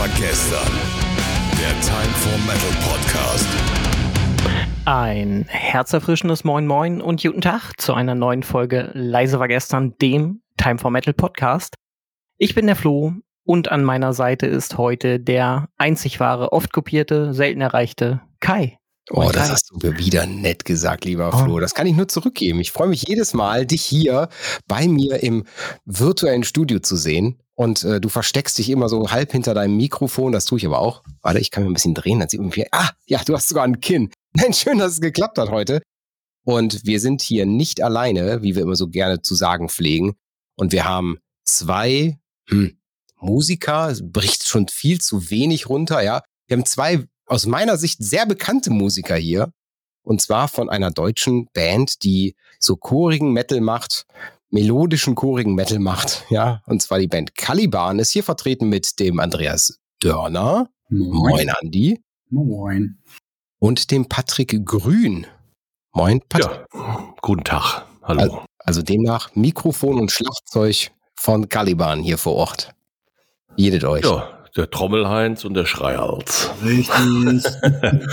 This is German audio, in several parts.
war gestern. Der Time for Metal Podcast. Ein herzerfrischendes Moin Moin und guten Tag zu einer neuen Folge Leise war gestern, dem Time for Metal Podcast. Ich bin der Flo und an meiner Seite ist heute der einzig wahre, oft kopierte, selten erreichte Kai. Oh, das hast du mir wieder nett gesagt, lieber Flo. Das kann ich nur zurückgeben. Ich freue mich jedes Mal, dich hier bei mir im virtuellen Studio zu sehen. Und äh, du versteckst dich immer so halb hinter deinem Mikrofon. Das tue ich aber auch. Warte, ich kann mir ein bisschen drehen. Dann sieht man, ah, ja, du hast sogar ein Kinn. Nein, schön, dass es geklappt hat heute. Und wir sind hier nicht alleine, wie wir immer so gerne zu sagen pflegen. Und wir haben zwei hm, Musiker. Es bricht schon viel zu wenig runter, ja. Wir haben zwei aus meiner Sicht sehr bekannte Musiker hier. Und zwar von einer deutschen Band, die so chorigen Metal macht, melodischen chorigen Metal macht, ja. Und zwar die Band Caliban ist hier vertreten mit dem Andreas Dörner. Moin. Moin, Andi. Moin. Und dem Patrick Grün. Moin, Patrick. Ja, guten Tag. Hallo. Also, also demnach Mikrofon und Schlagzeug von Caliban hier vor Ort. Jedet euch. Ja, der Trommelheinz und der Schreihals. Richtig.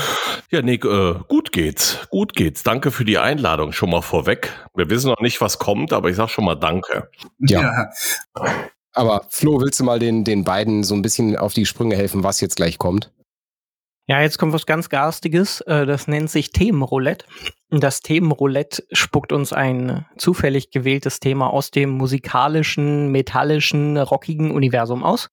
ja, Nick, äh, gut geht's. Gut geht's. Danke für die Einladung schon mal vorweg. Wir wissen noch nicht, was kommt, aber ich sag schon mal Danke. Ja. Aber Flo, willst du mal den, den beiden so ein bisschen auf die Sprünge helfen, was jetzt gleich kommt? Ja, jetzt kommt was ganz Garstiges. Äh, Das nennt sich Themenroulette. Das Themenroulette spuckt uns ein zufällig gewähltes Thema aus dem musikalischen, metallischen, rockigen Universum aus.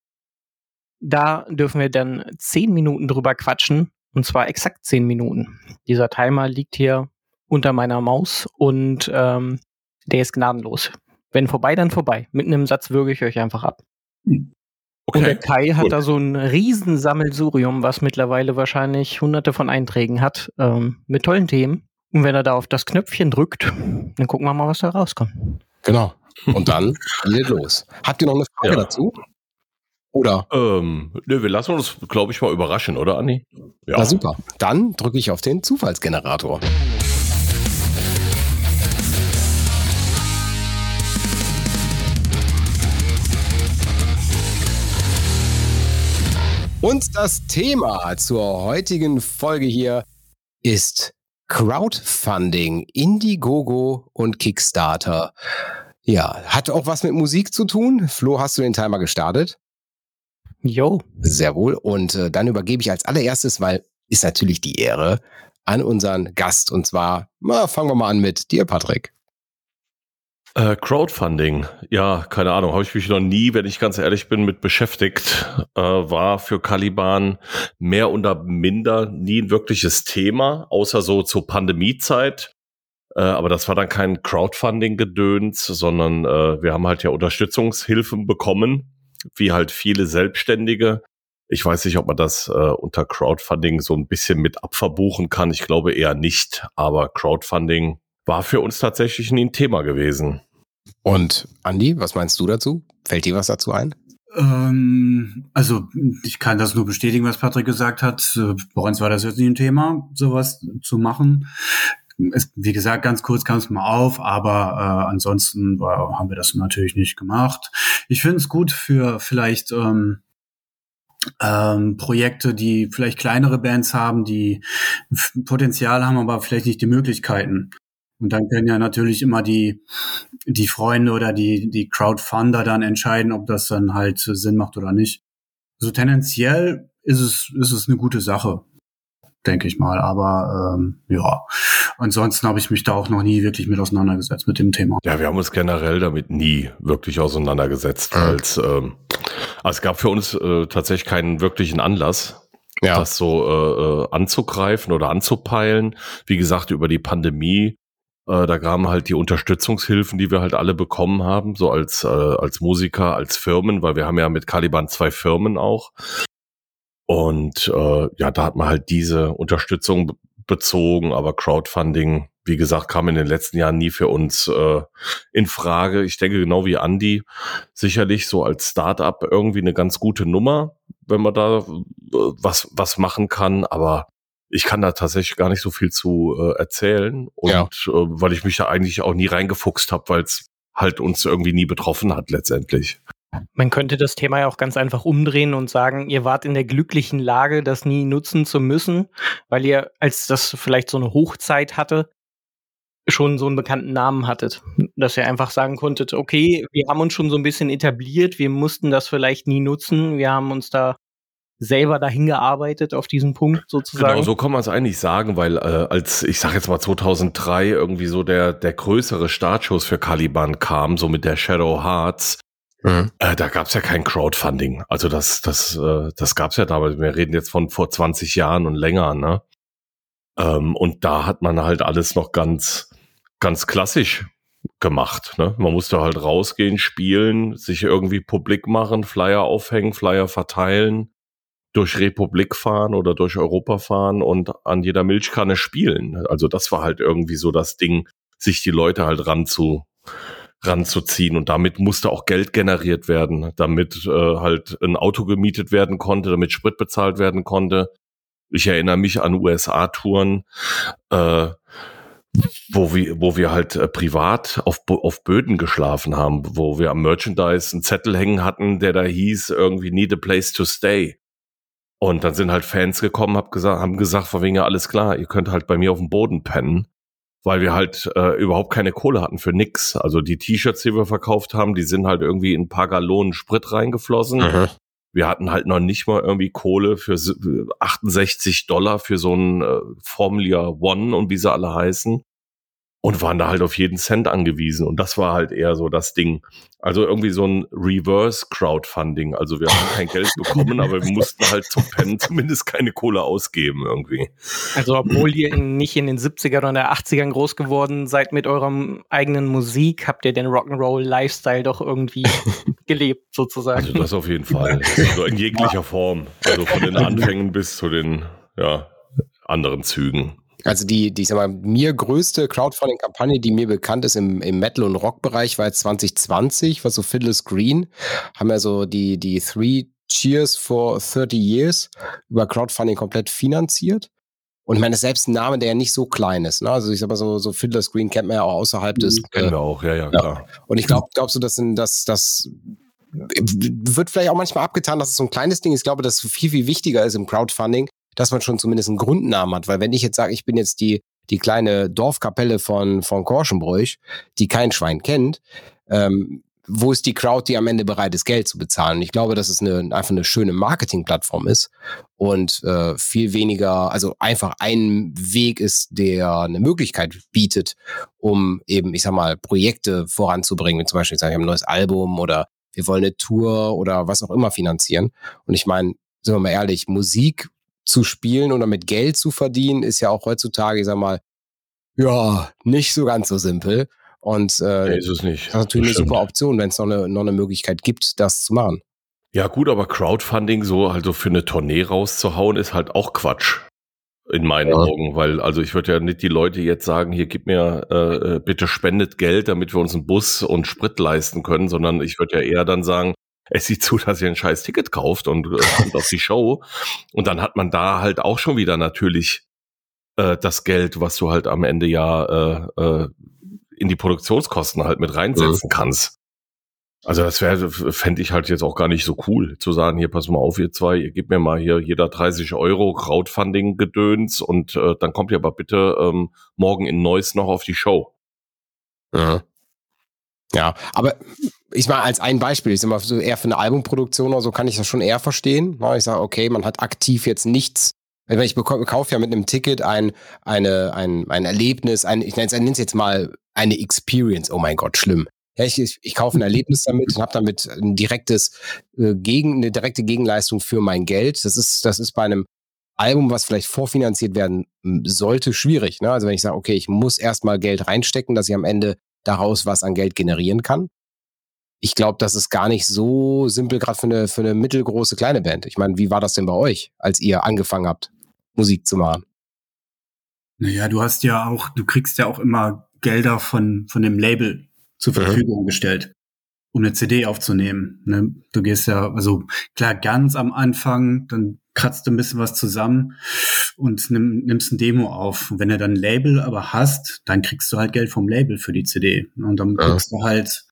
Da dürfen wir dann zehn Minuten drüber quatschen. Und zwar exakt zehn Minuten. Dieser Timer liegt hier unter meiner Maus und ähm, der ist gnadenlos. Wenn vorbei, dann vorbei. Mitten im Satz würge ich euch einfach ab. Und der Kai hat gut. da so ein Riesensammelsurium, was mittlerweile wahrscheinlich hunderte von Einträgen hat, ähm, mit tollen Themen. Und wenn er da auf das Knöpfchen drückt, dann gucken wir mal, was da rauskommt. Genau. Und dann geht los. Habt ihr noch eine Frage Ja. dazu? Oder? Ähm, ne, wir lassen uns, glaube ich, mal überraschen, oder, Andi? Ja. Na super. Dann drücke ich auf den Zufallsgenerator. Und das Thema zur heutigen Folge hier ist Crowdfunding, Indiegogo und Kickstarter. Ja, hat auch was mit Musik zu tun. Flo, hast du den Timer gestartet? Jo, Sehr wohl. Und äh, dann übergebe ich als allererstes, weil ist natürlich die Ehre, an unseren Gast. Und zwar, na, fangen wir mal an mit dir, Patrick. Äh, Crowdfunding, ja, keine Ahnung, habe ich mich noch nie, wenn ich ganz ehrlich bin, mit beschäftigt. Äh, war für Caliban mehr oder minder nie ein wirkliches Thema, außer so zur Pandemiezeit. Äh, aber das war dann kein Crowdfunding-Gedöns, sondern äh, wir haben halt ja Unterstützungshilfen bekommen, wie halt viele Selbstständige. Ich weiß nicht, ob man das äh, unter Crowdfunding so ein bisschen mit abverbuchen kann. Ich glaube eher nicht, aber Crowdfunding war für uns tatsächlich nie ein Thema gewesen. Und Andi, was meinst du dazu? Fällt dir was dazu ein? ähm, also ich kann das nur bestätigen, was Patrick gesagt hat. Äh, Bei uns war das jetzt nie ein Thema, sowas zu machen. Es, wie gesagt, ganz kurz kam es mal auf, aber äh, ansonsten war, haben wir das natürlich nicht gemacht. Ich finde es gut für vielleicht ähm, ähm, Projekte, die vielleicht kleinere Bands haben, die Potenzial haben, aber vielleicht nicht die Möglichkeiten. Und dann können ja natürlich immer die, die Freunde oder die, die Crowdfunder dann entscheiden, ob das dann halt Sinn macht oder nicht. Also tendenziell ist es, ist es eine gute Sache, denke ich mal. Aber ähm, ja, ansonsten habe ich mich da auch noch nie wirklich mit auseinandergesetzt mit dem Thema. Ja, wir haben uns generell damit nie wirklich auseinandergesetzt, Mhm. als ähm, also es gab für uns äh, tatsächlich keinen wirklichen Anlass, Ja. das so äh, äh, anzugreifen oder anzupeilen. Wie gesagt, über die Pandemie, äh, da kamen halt die Unterstützungshilfen, die wir halt alle bekommen haben, so als, äh, als Musiker, als Firmen, weil wir haben ja mit Caliban zwei Firmen auch. Und äh, ja, da hat man halt diese Unterstützung be- bezogen, aber Crowdfunding, wie gesagt, kam in den letzten Jahren nie für uns äh, in Frage. Ich denke, genau wie Andy, sicherlich so als Startup irgendwie eine ganz gute Nummer, wenn man da äh, was, was machen kann, aber ich kann da tatsächlich gar nicht so viel zu äh, erzählen. Und Ja. äh, weil ich mich da eigentlich auch nie reingefuchst habe, weil es halt uns irgendwie nie betroffen hat letztendlich. Man könnte das Thema ja auch ganz einfach umdrehen und sagen, ihr wart in der glücklichen Lage, das nie nutzen zu müssen, weil ihr, als das vielleicht so eine Hochzeit hatte, schon so einen bekannten Namen hattet. Dass ihr einfach sagen konntet, okay, wir haben uns schon so ein bisschen etabliert, wir mussten das vielleicht nie nutzen, wir haben uns da selber dahin gearbeitet auf diesen Punkt sozusagen. Genau, so kann man es eigentlich sagen, weil äh, als ich sag jetzt mal 2003 irgendwie so der der größere Startschuss für Caliban kam, so mit der Shadow Hearts, mhm. äh, da gab's ja kein Crowdfunding. Also das das äh, das gab's ja damals. Wir reden jetzt von vor 20 Jahren und länger, ne? Ähm, und da hat man halt alles noch ganz ganz klassisch gemacht. Ne? Man musste halt rausgehen, spielen, sich irgendwie publik machen, Flyer aufhängen, Flyer verteilen durch Republik fahren oder durch Europa fahren und an jeder Milchkanne spielen. Also das war halt irgendwie so das Ding, sich die Leute halt ranzu, ranzuziehen. Und damit musste auch Geld generiert werden, damit äh, halt ein Auto gemietet werden konnte, damit Sprit bezahlt werden konnte. Ich erinnere mich an USA-Touren, äh, wo wir, wo wir halt äh, privat auf, auf Böden geschlafen haben, wo wir am Merchandise einen Zettel hängen hatten, der da hieß, irgendwie need a place to stay. Und dann sind halt Fans gekommen, hab gesagt, haben gesagt, von wegen ja alles klar, ihr könnt halt bei mir auf dem Boden pennen, weil wir halt äh, überhaupt keine Kohle hatten für nix. Also die T-Shirts, die wir verkauft haben, die sind halt irgendwie in ein paar Gallonen Sprit reingeflossen. Mhm. Wir hatten halt noch nicht mal irgendwie Kohle für 68 Dollar für so ein äh, Formula One und wie sie alle heißen und waren da halt auf jeden Cent angewiesen. Und das war halt eher so das Ding. Also irgendwie so ein Reverse Crowdfunding. Also wir haben kein Geld bekommen, aber wir mussten halt zum Pennen zumindest keine Kohle ausgeben irgendwie. Also obwohl ihr nicht in den 70ern oder 80ern groß geworden seid mit eurem eigenen Musik, habt ihr den Rock'n'Roll Lifestyle doch irgendwie gelebt sozusagen. Also das auf jeden Fall. Also in jeglicher Form. Also von den Anfängen bis zu den, ja, anderen Zügen. Also die, die ich sag mal, mir größte Crowdfunding-Kampagne, die mir bekannt ist im, im Metal- und Rock-Bereich, war jetzt 2020, war so Fiddler's Green, haben ja so die, die Three Cheers for 30 Years über Crowdfunding komplett finanziert. Und ich meine, selbst ein Name, der ja nicht so klein ist. Ne? Also ich sag mal so, so Fiddler's Green kennt man ja auch außerhalb des. Mhm, kennen äh, wir auch, ja, ja, klar. Ja. Und ich glaube, glaubst du, dass das, das wird vielleicht auch manchmal abgetan, dass es so ein kleines Ding ist. Ich glaube, dass es viel, viel wichtiger ist im Crowdfunding, dass man schon zumindest einen Grundnamen hat. Weil wenn ich jetzt sage, ich bin jetzt die, die kleine Dorfkapelle von, von Korschenbräuch, die kein Schwein kennt, ähm, wo ist die Crowd, die am Ende bereit ist, Geld zu bezahlen? Ich glaube, dass es eine, einfach eine schöne Marketingplattform ist und äh, viel weniger, also einfach ein Weg ist, der eine Möglichkeit bietet, um eben, ich sag mal, Projekte voranzubringen. Wie zum Beispiel, ich sage, ich habe ein neues Album oder wir wollen eine Tour oder was auch immer finanzieren. Und ich meine, sind wir mal ehrlich, Musik zu spielen oder mit Geld zu verdienen, ist ja auch heutzutage, ich sag mal, ja, nicht so ganz so simpel. Und äh, nee, ist es nicht. das ist natürlich das eine super Option, wenn es noch eine, noch eine Möglichkeit gibt, das zu machen. Ja, gut, aber Crowdfunding so also für eine Tournee rauszuhauen, ist halt auch Quatsch. In meinen ja. Augen, weil also ich würde ja nicht die Leute jetzt sagen, hier gib mir äh, äh, bitte spendet Geld, damit wir uns einen Bus und Sprit leisten können, sondern ich würde ja eher dann sagen, es sieht zu, dass ihr ein scheiß Ticket kauft und äh, kommt auf die Show. Und dann hat man da halt auch schon wieder natürlich äh, das Geld, was du halt am Ende ja äh, äh, in die Produktionskosten halt mit reinsetzen mhm. kannst. Also das wäre, fände ich halt jetzt auch gar nicht so cool, zu sagen, hier pass mal auf, ihr zwei, ihr gebt mir mal hier jeder 30 Euro Crowdfunding-Gedöns und äh, dann kommt ihr aber bitte ähm, morgen in Neuss noch auf die Show. Ja. Ja, aber ich mal als ein Beispiel, ich sag mal, so eher für eine Albumproduktion oder so kann ich das schon eher verstehen. Ich sage, okay, man hat aktiv jetzt nichts. Ich kaufe ja mit einem Ticket ein, eine, ein, ein Erlebnis, ein, ich nenne es jetzt mal eine Experience. Oh mein Gott, schlimm. Ja, ich, ich, ich kaufe ein Erlebnis damit und habe damit ein direktes äh, gegen eine direkte Gegenleistung für mein Geld. Das ist das ist bei einem Album, was vielleicht vorfinanziert werden sollte, schwierig. Ne? Also wenn ich sage, okay, ich muss erstmal Geld reinstecken, dass ich am Ende daraus was an Geld generieren kann. Ich glaube, das ist gar nicht so simpel, gerade für eine, für eine mittelgroße kleine Band. Ich meine, wie war das denn bei euch, als ihr angefangen habt, Musik zu machen? Naja, du hast ja auch, du kriegst ja auch immer Gelder von, von dem Label zur mhm. Verfügung mhm. gestellt, um eine CD aufzunehmen. Ne? Du gehst ja, also klar, ganz am Anfang, dann kratzt du ein bisschen was zusammen und nimm, nimmst ein Demo auf. Und wenn du dann ein Label aber hast, dann kriegst du halt Geld vom Label für die CD. Und dann ja. kriegst du halt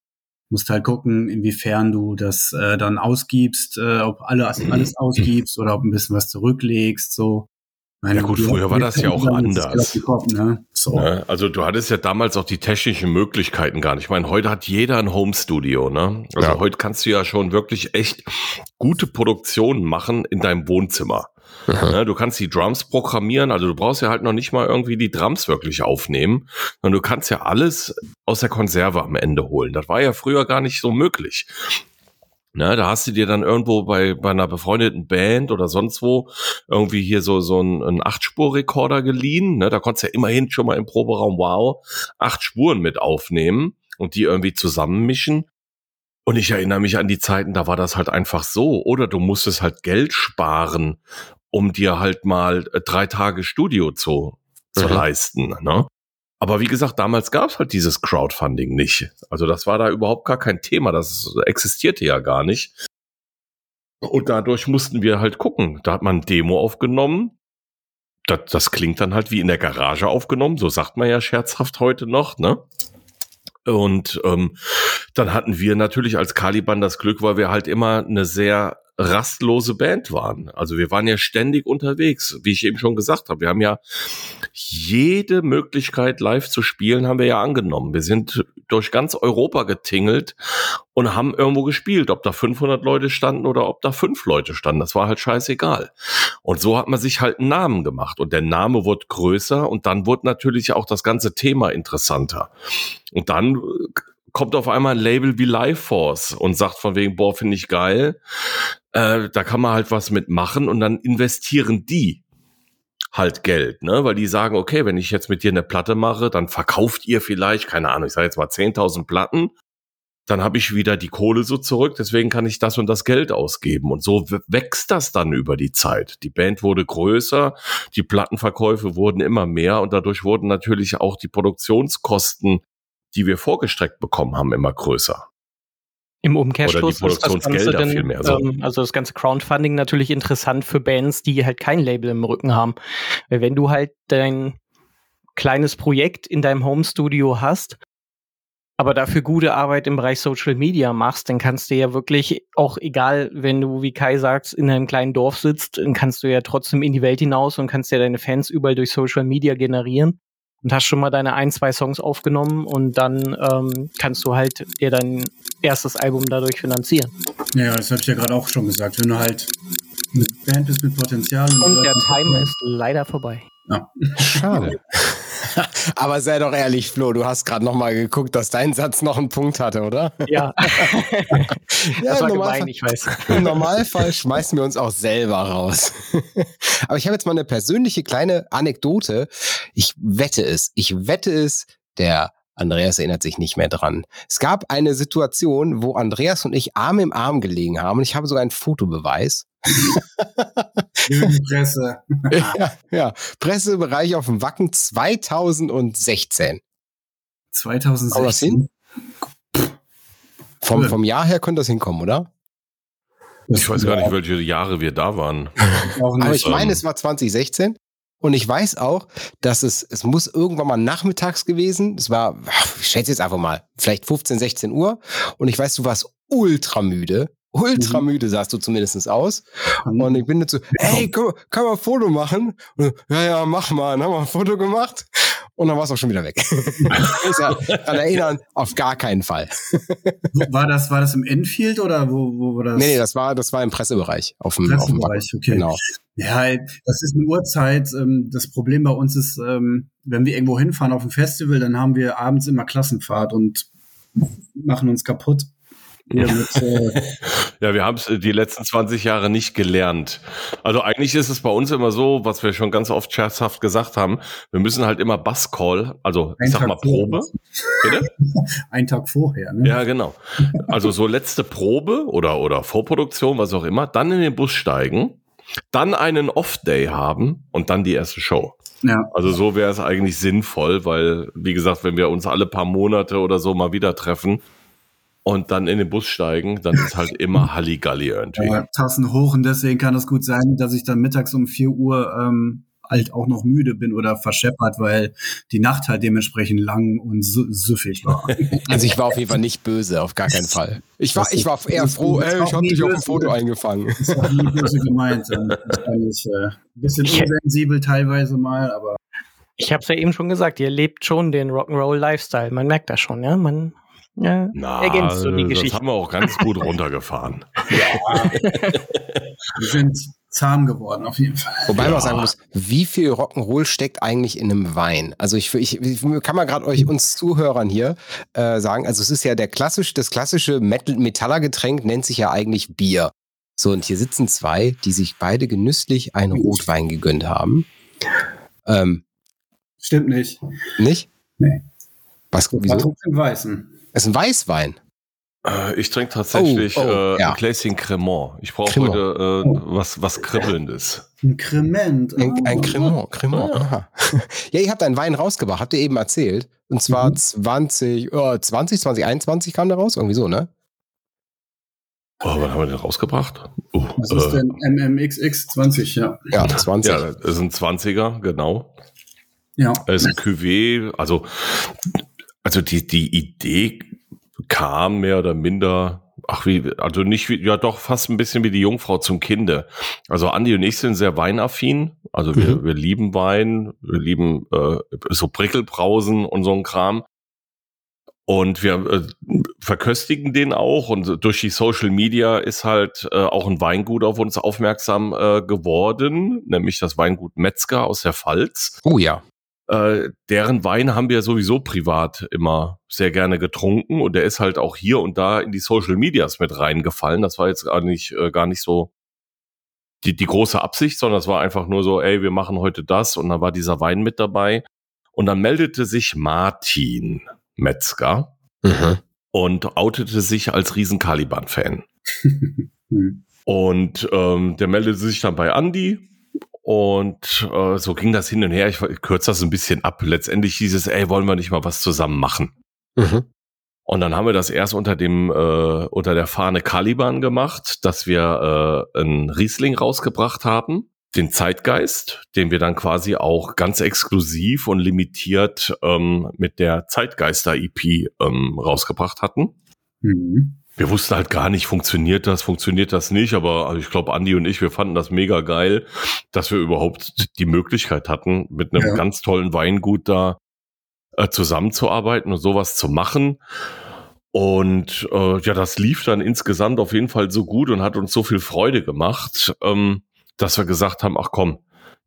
Musst halt gucken, inwiefern du das äh, dann ausgibst, äh, ob alles, alles ausgibst oder ob ein bisschen was zurücklegst, so. Meine, ja gut, früher war das ja auch anders. Kopf, ne? So. ne? Also du hattest ja damals auch die technischen Möglichkeiten gar nicht. Ich meine, heute hat jeder ein Home-Studio. Ne? Also ja. heute kannst du ja schon wirklich echt gute Produktionen machen in deinem Wohnzimmer. Ne? Du kannst die Drums programmieren, also du brauchst ja halt noch nicht mal irgendwie die Drums wirklich aufnehmen, sondern du kannst ja alles aus der Konserve am Ende holen. Das war ja früher gar nicht so möglich. Ne, da hast du dir dann irgendwo bei, bei einer befreundeten Band oder sonst wo irgendwie hier so, so ein, ein Acht-Spur-Rekorder geliehen. Ne, da konntest du ja immerhin schon mal im Proberaum, wow, acht Spuren mit aufnehmen und die irgendwie zusammenmischen. Und ich erinnere mich an die Zeiten, da war das halt einfach so. Oder du musstest halt Geld sparen, um dir halt mal äh, drei Tage Studio zu, zu mhm. leisten. Ne? Aber wie gesagt, damals gab es halt dieses Crowdfunding nicht. Also das war da überhaupt gar kein Thema. Das existierte ja gar nicht. Und dadurch mussten wir halt gucken. Da hat man Demo aufgenommen. Das, das klingt dann halt wie in der Garage aufgenommen. So sagt man ja scherzhaft heute noch, ne? Und ähm, dann hatten wir natürlich als Caliban das Glück, weil wir halt immer eine sehr rastlose Band waren. Also wir waren ja ständig unterwegs, wie ich eben schon gesagt habe. Wir haben ja jede Möglichkeit live zu spielen, haben wir ja angenommen. Wir sind durch ganz Europa getingelt und haben irgendwo gespielt, ob da 500 Leute standen oder ob da fünf Leute standen. Das war halt scheißegal. Und so hat man sich halt einen Namen gemacht und der Name wurde größer und dann wurde natürlich auch das ganze Thema interessanter. Und dann kommt auf einmal ein Label wie Life Force und sagt von wegen, boah, finde ich geil. Äh, da kann man halt was mitmachen und dann investieren die halt Geld, ne? Weil die sagen, okay, wenn ich jetzt mit dir eine Platte mache, dann verkauft ihr vielleicht, keine Ahnung, ich sage jetzt mal 10.000 Platten, dann habe ich wieder die Kohle so zurück, deswegen kann ich das und das Geld ausgeben. Und so wächst das dann über die Zeit. Die Band wurde größer, die Plattenverkäufe wurden immer mehr und dadurch wurden natürlich auch die Produktionskosten die wir vorgestreckt bekommen haben, immer größer. Im Umkehrschluss Oder die Produktionsgelder dann, viel mehr. So. Ähm, also das ganze Crowdfunding natürlich interessant für Bands, die halt kein Label im Rücken haben. Weil wenn du halt dein kleines Projekt in deinem Home-Studio hast, aber dafür gute Arbeit im Bereich Social Media machst, dann kannst du ja wirklich auch egal, wenn du, wie Kai sagt, in einem kleinen Dorf sitzt, dann kannst du ja trotzdem in die Welt hinaus und kannst ja deine Fans überall durch Social Media generieren und hast schon mal deine ein, zwei Songs aufgenommen und dann ähm, kannst du halt dir dein erstes Album dadurch finanzieren. Ja, das habe ich ja gerade auch schon gesagt. Wenn du halt mit Band bist mit Potenzial. Und, und der Timer ist leider vorbei. Ja. Schade. Aber sei doch ehrlich, Flo, du hast gerade noch mal geguckt, dass dein Satz noch einen Punkt hatte, oder? Ja. ja das war gemein, ich weiß. Im Normalfall schmeißen wir uns auch selber raus. Aber ich habe jetzt mal eine persönliche kleine Anekdote. Ich wette es, ich wette es, der Andreas erinnert sich nicht mehr dran. Es gab eine Situation, wo Andreas und ich Arm im Arm gelegen haben und ich habe sogar einen Fotobeweis. Presse. ja, ja, Pressebereich auf dem Wacken 2016. 2016. das hin? Vom, vom Jahr her könnte das hinkommen, oder? Ich weiß gar nicht, welche Jahre wir da waren. Aber ich meine, es war 2016. Und ich weiß auch, dass es, es muss irgendwann mal nachmittags gewesen. Es war, ich schätze jetzt einfach mal, vielleicht 15, 16 Uhr. Und ich weiß, du warst ultra müde. Ultra mhm. müde sahst du zumindest aus. Mhm. Und ich bin dazu, hey, kann, kann man ein Foto machen? Und, ja, ja, mach mal. Dann haben wir ein Foto gemacht. Und dann war es auch schon wieder weg. ich ja, daran erinnern, auf gar keinen Fall. war das, war das im Enfield oder wo, wo war das? Nee, nee, das war, das war im Pressebereich. Auf dem, Pressebereich, auf dem okay. Genau. Ja, das ist eine Uhrzeit. Ähm, das Problem bei uns ist, ähm, wenn wir irgendwo hinfahren auf ein Festival, dann haben wir abends immer Klassenfahrt und machen uns kaputt. Mit, äh ja, wir haben es die letzten 20 Jahre nicht gelernt. Also eigentlich ist es bei uns immer so, was wir schon ganz oft scherzhaft gesagt haben, wir müssen halt immer Basscall, also ich sag Tag mal Probe. Bitte? Ein Tag vorher, ne? Ja, genau. Also so letzte Probe oder, oder Vorproduktion, was auch immer, dann in den Bus steigen, dann einen Off-Day haben und dann die erste Show. Ja. Also so wäre es eigentlich sinnvoll, weil, wie gesagt, wenn wir uns alle paar Monate oder so mal wieder treffen, und dann in den Bus steigen, dann ist halt immer Halligalli irgendwie. Ja, Tassen hoch und deswegen kann es gut sein, dass ich dann mittags um 4 Uhr ähm, halt auch noch müde bin oder verscheppert, weil die Nacht halt dementsprechend lang und süffig war. Also ich war auf jeden Fall nicht böse, auf gar keinen Fall. Ich war, ich war eher froh, ey, ich habe dich auf dem Foto eingefangen. Das war nie böse gemeint. Ich äh, ein bisschen unsensibel teilweise mal, aber. Ich habe es ja eben schon gesagt, ihr lebt schon den Rock'n'Roll Lifestyle. Man merkt das schon, ja. Man ja, Na, ergänzt so die Geschichte. Das haben wir auch ganz gut runtergefahren. ja. wir sind zahm geworden, auf jeden Fall. Wobei ja. man auch sagen muss, wie viel Rock'n'Roll steckt eigentlich in einem Wein? Also ich, ich, ich kann mal gerade euch uns Zuhörern hier äh, sagen, also es ist ja der klassisch, das klassische Metal Metallergetränk nennt sich ja eigentlich Bier. So, und hier sitzen zwei, die sich beide genüsslich einen Rotwein gegönnt haben. Ähm, Stimmt nicht. Nicht? Nee. Was, wieso? Weißen. Es ist ein Weißwein. Äh, ich trinke tatsächlich oh, oh, äh, ja. ein Gläschen Cremant. Ich brauche heute äh, oh. was, was Kribbelndes. Ein Crement. Ein, ein oh. Cremant. Cremant. Aha. ja, ihr habt einen Wein rausgebracht, habt ihr eben erzählt. Und zwar mhm. 20, oh, 20, 2021 kam der raus, irgendwie so, ne? Oh, wann haben wir den rausgebracht? Uh, Was ist äh, denn MMXX 20, ja. Ja, 20. Ja, das ist ein 20er, genau. Ja. Das ist ein Cuvée, also, also die, die Idee kam mehr oder minder, ach wie, also nicht wie, ja doch fast ein bisschen wie die Jungfrau zum Kinde. Also Andi und ich sind sehr weinaffin, also wir, mhm. wir lieben Wein, wir lieben äh, so Prickelbrausen und so ein Kram. Und wir äh, verköstigen den auch und durch die Social Media ist halt äh, auch ein Weingut auf uns aufmerksam äh, geworden, nämlich das Weingut Metzger aus der Pfalz. Oh ja. Äh, deren Wein haben wir sowieso privat immer sehr gerne getrunken und der ist halt auch hier und da in die Social Medias mit reingefallen. Das war jetzt gar nicht, äh, gar nicht so die, die große Absicht, sondern es war einfach nur so, ey, wir machen heute das und dann war dieser Wein mit dabei. Und dann meldete sich Martin Metzger mhm. und outete sich als riesen Caliban-Fan. und ähm, der meldete sich dann bei Andy und äh, so ging das hin und her. Ich, ich kürze das ein bisschen ab. Letztendlich hieß es, ey, wollen wir nicht mal was zusammen machen? Mhm. Und dann haben wir das erst unter dem äh, unter der Fahne Caliban gemacht, dass wir äh, einen Riesling rausgebracht haben, den Zeitgeist, den wir dann quasi auch ganz exklusiv und limitiert ähm, mit der Zeitgeister EP ähm, rausgebracht hatten. Mhm wir wussten halt gar nicht, funktioniert das, funktioniert das nicht, aber also ich glaube, Andi und ich, wir fanden das mega geil, dass wir überhaupt die Möglichkeit hatten, mit einem ja. ganz tollen Weingut da äh, zusammenzuarbeiten und sowas zu machen. Und äh, ja, das lief dann insgesamt auf jeden Fall so gut und hat uns so viel Freude gemacht, ähm, dass wir gesagt haben, ach komm,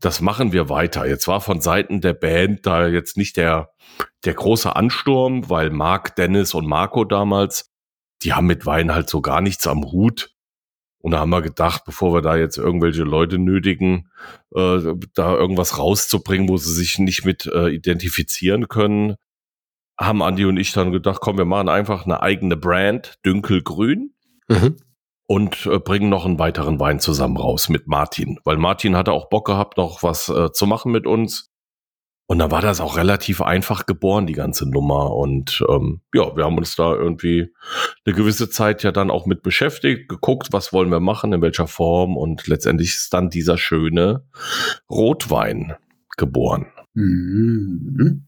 das machen wir weiter. Jetzt war von Seiten der Band da jetzt nicht der, der große Ansturm, weil Marc, Dennis und Marco damals die haben mit Wein halt so gar nichts am Hut. Und da haben wir gedacht, bevor wir da jetzt irgendwelche Leute nötigen, äh, da irgendwas rauszubringen, wo sie sich nicht mit äh, identifizieren können, haben Andi und ich dann gedacht, komm, wir machen einfach eine eigene Brand, Dünkelgrün. Mhm. Und äh, bringen noch einen weiteren Wein zusammen raus mit Martin. Weil Martin hatte auch Bock gehabt, noch was äh, zu machen mit uns. Und dann war das auch relativ einfach geboren, die ganze Nummer. Und ähm, ja, wir haben uns da irgendwie eine gewisse Zeit ja dann auch mit beschäftigt, geguckt, was wollen wir machen, in welcher Form. Und letztendlich ist dann dieser schöne Rotwein geboren. Mhm.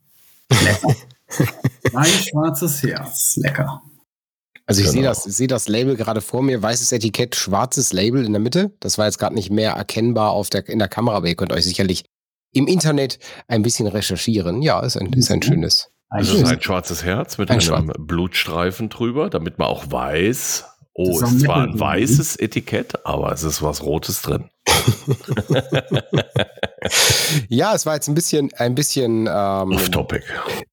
Lecker. mein schwarzes Herz. Lecker. Also ich genau. sehe das, sehe das Label gerade vor mir, weißes Etikett, schwarzes Label in der Mitte. Das war jetzt gerade nicht mehr erkennbar auf der, in der Kamera, aber ihr könnt euch sicherlich im Internet ein bisschen recherchieren. Ja, ist ein, ist ein mhm. schönes. Also ein schwarzes Herz mit ein einem Schwarz. Blutstreifen drüber, damit man auch weiß, oh, es ist zwar ein weißes Etikett, aber es ist was Rotes drin. ja, es war jetzt ein bisschen, ein bisschen ähm, off-topic.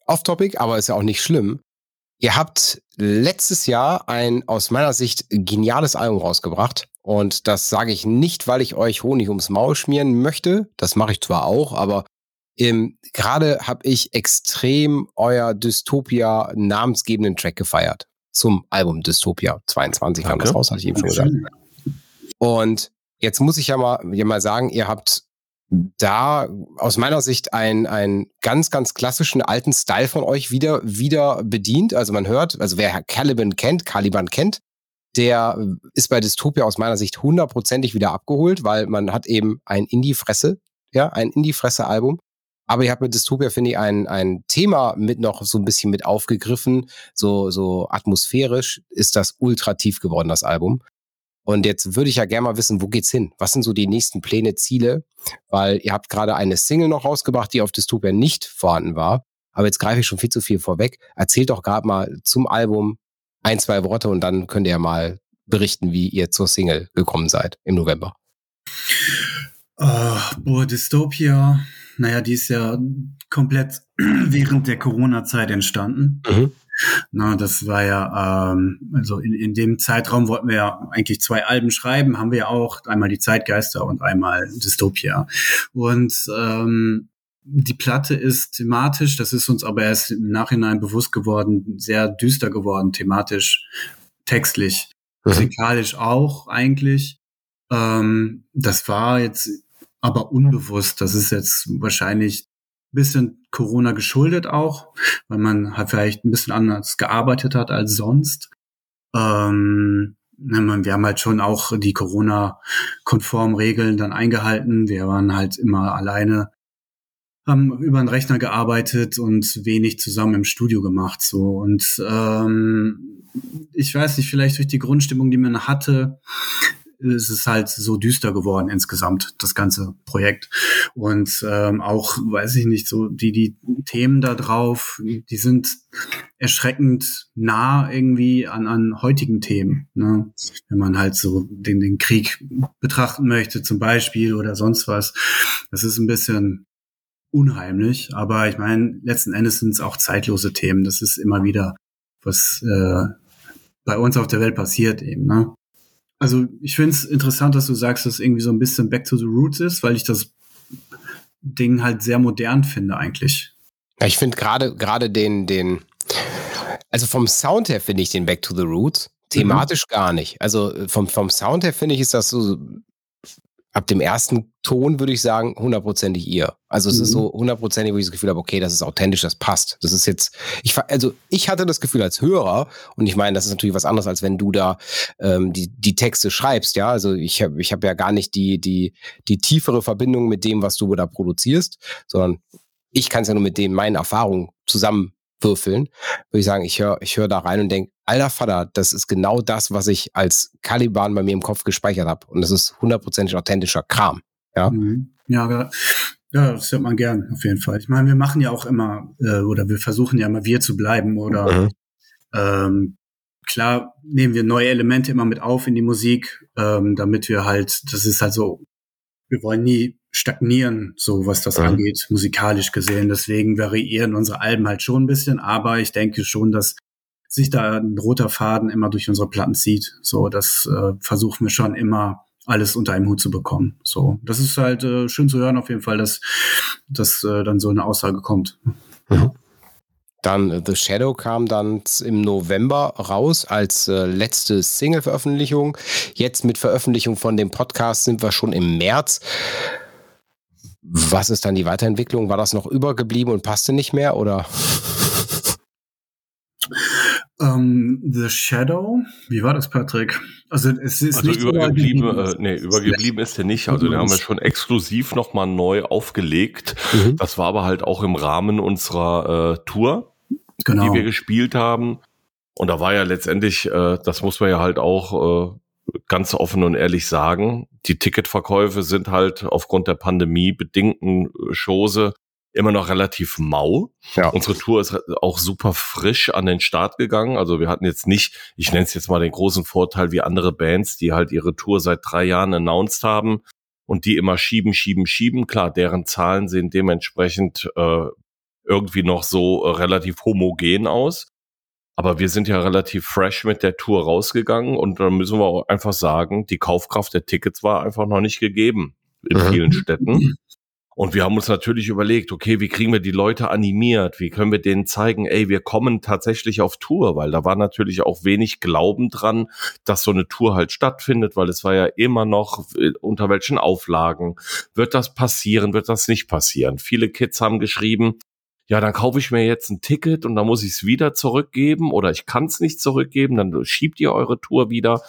Off-topic, aber ist ja auch nicht schlimm. Ihr habt letztes Jahr ein aus meiner Sicht geniales Album rausgebracht. Und das sage ich nicht, weil ich euch Honig ums Maul schmieren möchte. Das mache ich zwar auch, aber ähm, gerade habe ich extrem euer Dystopia namensgebenden Track gefeiert. Zum Album Dystopia 22 kam das raus, hatte ich eben schon gesagt. Und jetzt muss ich ja mal, ja mal sagen, ihr habt da aus meiner Sicht einen, einen ganz, ganz klassischen alten Style von euch wieder, wieder bedient. Also man hört, also wer Caliban kennt, Caliban kennt, der ist bei Dystopia aus meiner Sicht hundertprozentig wieder abgeholt, weil man hat eben ein in die Fresse ja, ein in die Fresse Album. Aber ihr habt mit Dystopia, finde ich, ein, ein Thema mit noch so ein bisschen mit aufgegriffen. So, so atmosphärisch ist das ultra tief geworden, das Album. Und jetzt würde ich ja gerne mal wissen, wo geht's hin? Was sind so die nächsten Pläne, Ziele? Weil ihr habt gerade eine Single noch rausgebracht, die auf Dystopia nicht vorhanden war. Aber jetzt greife ich schon viel zu viel vorweg. Erzählt doch gerade mal zum Album ein, zwei Worte und dann könnt ihr ja mal berichten, wie ihr zur Single gekommen seid im November. Uh, boah, Dystopia, naja, die ist ja komplett während der Corona-Zeit entstanden. Mhm. Na, das war ja, ähm, also in, in dem Zeitraum wollten wir ja eigentlich zwei Alben schreiben, haben wir ja auch einmal die Zeitgeister und einmal Dystopia. Und ähm, die Platte ist thematisch, das ist uns aber erst im Nachhinein bewusst geworden, sehr düster geworden, thematisch, textlich, mhm. musikalisch auch eigentlich. Ähm, das war jetzt aber unbewusst. Das ist jetzt wahrscheinlich bisschen Corona geschuldet auch, weil man halt vielleicht ein bisschen anders gearbeitet hat als sonst. Ähm, wir haben halt schon auch die Corona-konform Regeln dann eingehalten. Wir waren halt immer alleine, haben über den Rechner gearbeitet und wenig zusammen im Studio gemacht. So und ähm, ich weiß nicht, vielleicht durch die Grundstimmung, die man hatte, ist es halt so düster geworden insgesamt, das ganze Projekt. Und ähm, auch, weiß ich nicht, so die, die Themen da drauf, die sind erschreckend nah irgendwie an, an heutigen Themen. Ne? Wenn man halt so den, den Krieg betrachten möchte zum Beispiel oder sonst was. Das ist ein bisschen unheimlich, aber ich meine, letzten Endes sind es auch zeitlose Themen. Das ist immer wieder, was äh, bei uns auf der Welt passiert eben. Ne? Also ich finde es interessant, dass du sagst, dass es irgendwie so ein bisschen Back to the Roots ist, weil ich das Ding halt sehr modern finde eigentlich. Ja, ich finde gerade gerade den den also vom Sound her finde ich den Back to the Roots thematisch mhm. gar nicht. Also vom vom Sound her finde ich ist das so ab dem ersten Ton würde ich sagen, hundertprozentig ihr. Also es mhm. ist so hundertprozentig, wo ich das Gefühl habe, okay, das ist authentisch, das passt. Das ist jetzt, ich also ich hatte das Gefühl als Hörer, und ich meine, das ist natürlich was anderes, als wenn du da ähm, die, die Texte schreibst, ja. Also ich habe ich hab ja gar nicht die, die, die tiefere Verbindung mit dem, was du da produzierst, sondern ich kann es ja nur mit den meinen Erfahrungen zusammenwürfeln. Würde ich sagen, ich höre ich hör da rein und denke, alter Vater, das ist genau das, was ich als Caliban bei mir im Kopf gespeichert habe. Und das ist hundertprozentig authentischer Kram. Ja, mhm. ja, ja, das hört man gern, auf jeden Fall. Ich meine, wir machen ja auch immer, äh, oder wir versuchen ja immer wir zu bleiben, oder mhm. ähm, klar nehmen wir neue Elemente immer mit auf in die Musik, ähm, damit wir halt, das ist halt so, wir wollen nie stagnieren, so was das mhm. angeht, musikalisch gesehen. Deswegen variieren unsere Alben halt schon ein bisschen, aber ich denke schon, dass sich da ein roter Faden immer durch unsere Platten zieht. So, das äh, versuchen wir schon immer alles unter einem Hut zu bekommen. So, das ist halt äh, schön zu hören auf jeden Fall, dass, dass äh, dann so eine Aussage kommt. Mhm. Dann äh, The Shadow kam dann im November raus als äh, letzte Single-Veröffentlichung. Jetzt mit Veröffentlichung von dem Podcast sind wir schon im März. Was ist dann die Weiterentwicklung? War das noch übergeblieben und passte nicht mehr oder? Um, ähm, The Shadow, wie war das, Patrick? Also es ist also nicht übergeblieben, äh, nee, übergeblieben ist der nicht. Also den haben wir schon exklusiv nochmal neu aufgelegt. Mhm. Das war aber halt auch im Rahmen unserer äh, Tour, genau. die wir gespielt haben. Und da war ja letztendlich, äh, das muss man ja halt auch äh, ganz offen und ehrlich sagen, die Ticketverkäufe sind halt aufgrund der Pandemie bedingten Chose immer noch relativ mau. Ja. Unsere Tour ist auch super frisch an den Start gegangen. Also wir hatten jetzt nicht, ich nenne es jetzt mal den großen Vorteil wie andere Bands, die halt ihre Tour seit drei Jahren announced haben und die immer schieben, schieben, schieben. Klar, deren Zahlen sehen dementsprechend äh, irgendwie noch so äh, relativ homogen aus. Aber wir sind ja relativ fresh mit der Tour rausgegangen und da müssen wir auch einfach sagen, die Kaufkraft der Tickets war einfach noch nicht gegeben in mhm. vielen Städten. Und wir haben uns natürlich überlegt, okay, wie kriegen wir die Leute animiert? Wie können wir denen zeigen, ey, wir kommen tatsächlich auf Tour? Weil da war natürlich auch wenig Glauben dran, dass so eine Tour halt stattfindet, weil es war ja immer noch, äh, unter welchen Auflagen wird das passieren, wird das nicht passieren? Viele Kids haben geschrieben, ja, dann kaufe ich mir jetzt ein Ticket und dann muss ich es wieder zurückgeben oder ich kann es nicht zurückgeben, dann schiebt ihr eure Tour wieder.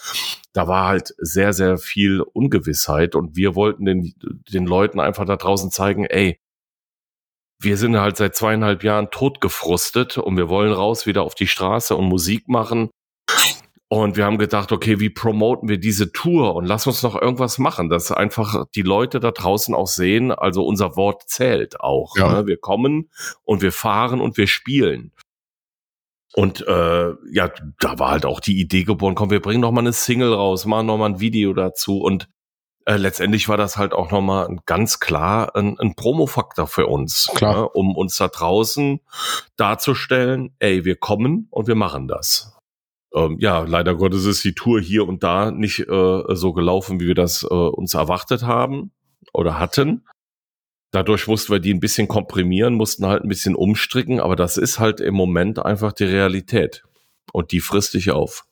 da war halt sehr, sehr viel Ungewissheit und wir wollten den, den Leuten einfach da draußen zeigen, ey, wir sind halt seit zweieinhalb Jahren totgefrustet und wir wollen raus wieder auf die Straße und Musik machen. Und wir haben gedacht, okay, wie promoten wir diese Tour und lass uns noch irgendwas machen, dass einfach die Leute da draußen auch sehen, also unser Wort zählt auch. Ja. Ne? Wir kommen und wir fahren und wir spielen. Und äh, ja, da war halt auch die Idee geboren, komm, wir bringen noch mal eine Single raus, machen noch mal ein Video dazu und äh, letztendlich war das halt auch noch mal ganz klar ein, ein Promo-Faktor für uns, Klar. Ne? um uns da draußen darzustellen, ey, wir kommen und wir machen das. Ähm, ja, leider Gottes ist die Tour hier und da nicht äh, so gelaufen, wie wir das äh, uns erwartet haben oder hatten. Dadurch mussten wir die ein bisschen komprimieren, mussten halt ein bisschen umstricken, aber das ist halt im Moment einfach die Realität. Und die frisst dich auf.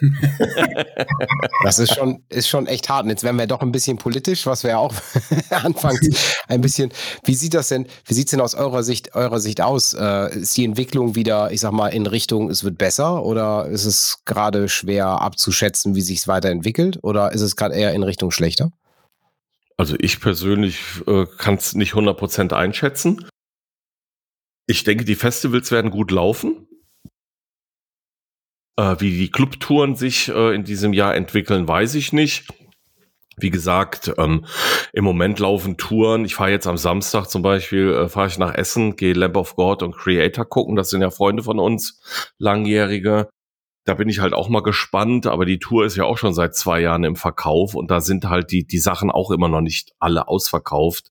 Das ist schon, ist schon echt hart. Und jetzt werden wir doch ein bisschen politisch, was wir auch anfangs ein bisschen. Wie sieht das denn, wie sieht's denn aus eurer Sicht, eurer Sicht aus? Äh, ist die Entwicklung wieder, ich sag mal, in Richtung, es wird besser oder ist es gerade schwer abzuschätzen, wie sich es weiterentwickelt? Oder ist es gerade eher in Richtung schlechter? Also ich persönlich äh, kann es nicht 100% einschätzen. Ich denke, die Festivals werden gut laufen. Äh, wie die Clubtouren sich äh, in diesem Jahr entwickeln, weiß ich nicht. Wie gesagt, ähm, im Moment laufen Touren. Ich fahre jetzt am Samstag zum Beispiel, äh, fahre ich nach Essen, gehe Lamp of God und Creator gucken. Das sind ja Freunde von uns, langjährige. Da bin ich halt auch mal gespannt, aber die Tour ist ja auch schon seit zwei Jahren im Verkauf und da sind halt die, die Sachen auch immer noch nicht alle ausverkauft.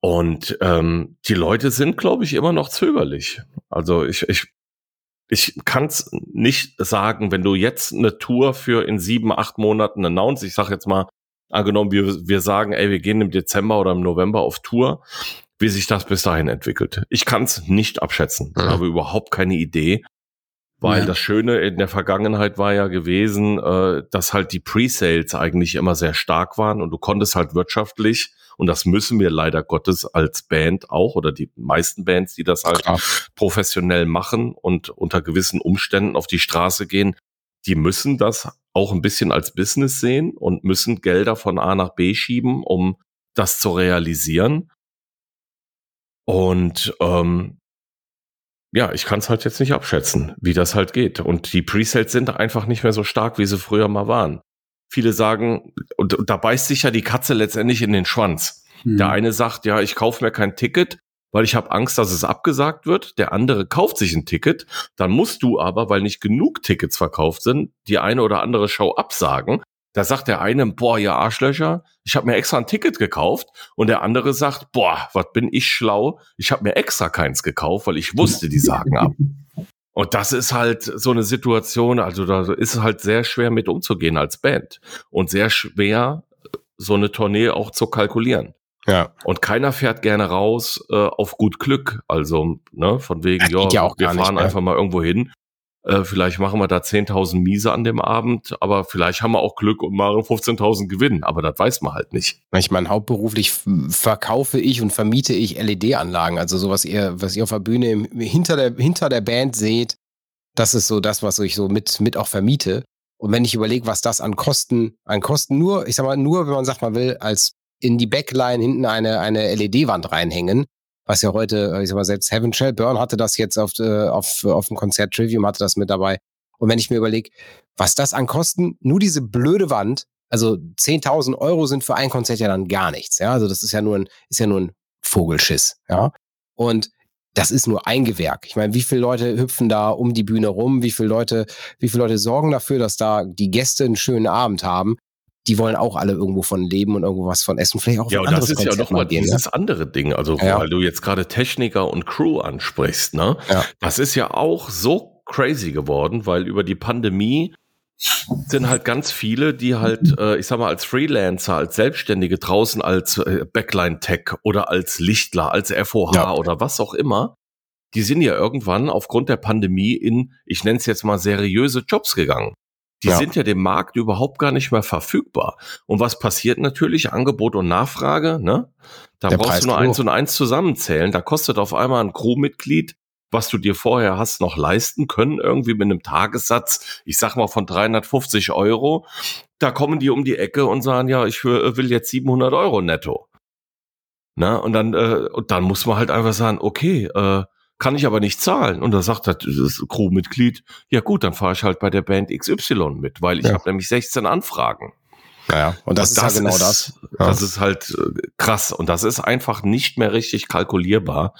Und ähm, die Leute sind, glaube ich, immer noch zögerlich. Also ich, ich, ich kann es nicht sagen, wenn du jetzt eine Tour für in sieben, acht Monaten announce, ich sage jetzt mal, angenommen, wir, wir sagen, ey, wir gehen im Dezember oder im November auf Tour, wie sich das bis dahin entwickelt. Ich kann es nicht abschätzen. Ich Mhm. habe überhaupt keine Idee. Weil Ja. das Schöne in der Vergangenheit war ja gewesen, äh, dass halt die Pre-Sales eigentlich immer sehr stark waren und du konntest halt wirtschaftlich, und das müssen wir leider Gottes als Band auch, oder die meisten Bands, die das halt Klar. professionell machen und unter gewissen Umständen auf die Straße gehen, die müssen das auch ein bisschen als Business sehen und müssen Gelder von A nach B schieben, um das zu realisieren. Und ähm, ja, ich kann es halt jetzt nicht abschätzen, wie das halt geht. Und die Presales sind einfach nicht mehr so stark, wie sie früher mal waren. Viele sagen, und, und da beißt sich ja die Katze letztendlich in den Schwanz. Hm. Der eine sagt, ja, ich kaufe mir kein Ticket, weil ich habe Angst, dass es abgesagt wird. Der andere kauft sich ein Ticket. Dann musst du aber, weil nicht genug Tickets verkauft sind, die eine oder andere Show absagen. Da sagt der eine, boah, ihr Arschlöcher, ich habe mir extra ein Ticket gekauft. Und der andere sagt, boah, was bin ich schlau, ich habe mir extra keins gekauft, weil ich wusste, die sagen ab. Und das ist halt so eine Situation, also da ist es halt sehr schwer mit umzugehen als Band und sehr schwer, so eine Tournee auch zu kalkulieren. Ja. Und keiner fährt gerne raus äh, auf gut Glück. Also, ne, von wegen, ja, ja auch wir fahren einfach mal irgendwo hin. Äh, vielleicht machen wir da 10.000 Miese an dem Abend, aber vielleicht haben wir auch Glück und machen 15.000 Gewinn. Aber das weiß man halt nicht. Ich meine, hauptberuflich verkaufe ich und vermiete ich LED-Anlagen. Also so, was ihr, was ihr auf der Bühne im, hinter, der, hinter der Band seht, das ist so das, was ich so mit, mit auch vermiete. Und wenn ich überlege, was das an Kosten, an Kosten nur, ich sag mal, nur, wenn man sagt, man will als in die Backline hinten eine, eine LED-Wand reinhängen, was ja heute, äh, ich sag mal, selbst Heaven Shell Burn hatte das jetzt auf, äh, auf, auf dem Konzert Trivium, hatte das mit dabei. Und wenn ich mir überlege, was das an Kosten, nur diese blöde Wand, also 10.000 Euro sind für ein Konzert ja dann gar nichts. Ja, also das ist ja nur ein, ist ja nur ein Vogelschiss. Ja, und das ist nur ein Gewerk. Ich meine, wie viele Leute hüpfen da um die Bühne rum? Wie viele Leute, wie viele Leute sorgen dafür, dass da die Gäste einen schönen Abend haben? Die wollen auch alle irgendwo von leben und irgendwo was von essen. Vielleicht auch Ja, und das anderes ist ja Konzert noch mal gehen, ne? dieses andere Ding. Also, Ja. weil du jetzt gerade Techniker und Crew ansprichst, ne? Ja. Das ist ja auch so crazy geworden, weil über die Pandemie sind halt ganz viele, die halt, äh, ich sag mal, als Freelancer, als Selbstständige draußen als äh, Backline-Tech oder als Lichtler, als FOH Ja. oder was auch immer, die sind ja irgendwann aufgrund der Pandemie in, ich nenne es jetzt mal, seriöse Jobs gegangen. Die Ja. sind ja dem Markt überhaupt gar nicht mehr verfügbar. Und was passiert natürlich? Angebot und Nachfrage, ne? Da Der brauchst Preis du nur eins und eins zusammenzählen. Da kostet auf einmal ein Crewmitglied was du dir vorher hast noch leisten können, irgendwie mit einem Tagessatz, ich sag mal von 350 Euro, da kommen die um die Ecke und sagen, ja, ich will jetzt 700 Euro netto. Na, und dann, äh, und dann muss man halt einfach sagen, okay, äh, kann ich aber nicht zahlen. Und da sagt das, das Crewmitglied, ja gut, dann fahre ich halt bei der Band XY mit, weil ich ja. habe nämlich 16 Anfragen. Ja, und das, und das ist ja genau ist, das. Ja. Das ist halt äh, krass und das ist einfach nicht mehr richtig kalkulierbar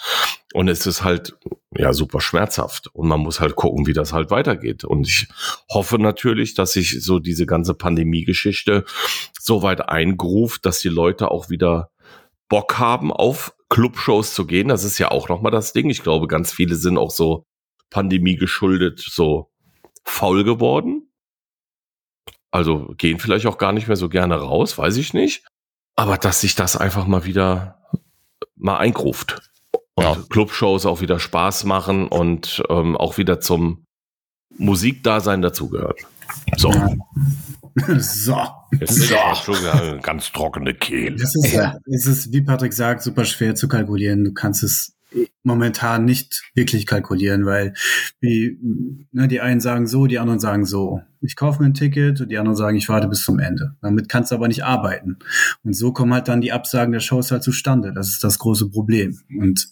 und es ist halt ja super schmerzhaft und man muss halt gucken, wie das halt weitergeht und ich hoffe natürlich, dass sich so diese ganze Pandemie-Geschichte so weit eingruft, dass die Leute auch wieder Bock haben auf Clubshows zu gehen. Das ist ja auch nochmal das Ding. Ich glaube, ganz viele sind auch so Pandemie geschuldet so faul geworden also gehen vielleicht auch gar nicht mehr so gerne raus, weiß ich nicht. Aber dass sich das einfach mal wieder mal eingruft. Und ja. Clubshows auch wieder Spaß machen und ähm, auch wieder zum Musikdasein dazugehört. So. so. Jetzt so. Schon eine ganz trockene Kehle. Das ist, ja. es ist, wie Patrick sagt, super schwer zu kalkulieren. Du kannst es momentan nicht wirklich kalkulieren, weil wie, ne, die einen sagen so, die anderen sagen so. Ich kaufe mir ein Ticket und die anderen sagen, ich warte bis zum Ende. Damit kannst du aber nicht arbeiten. Und so kommen halt dann die Absagen der Shows halt zustande. Das ist das große Problem. Und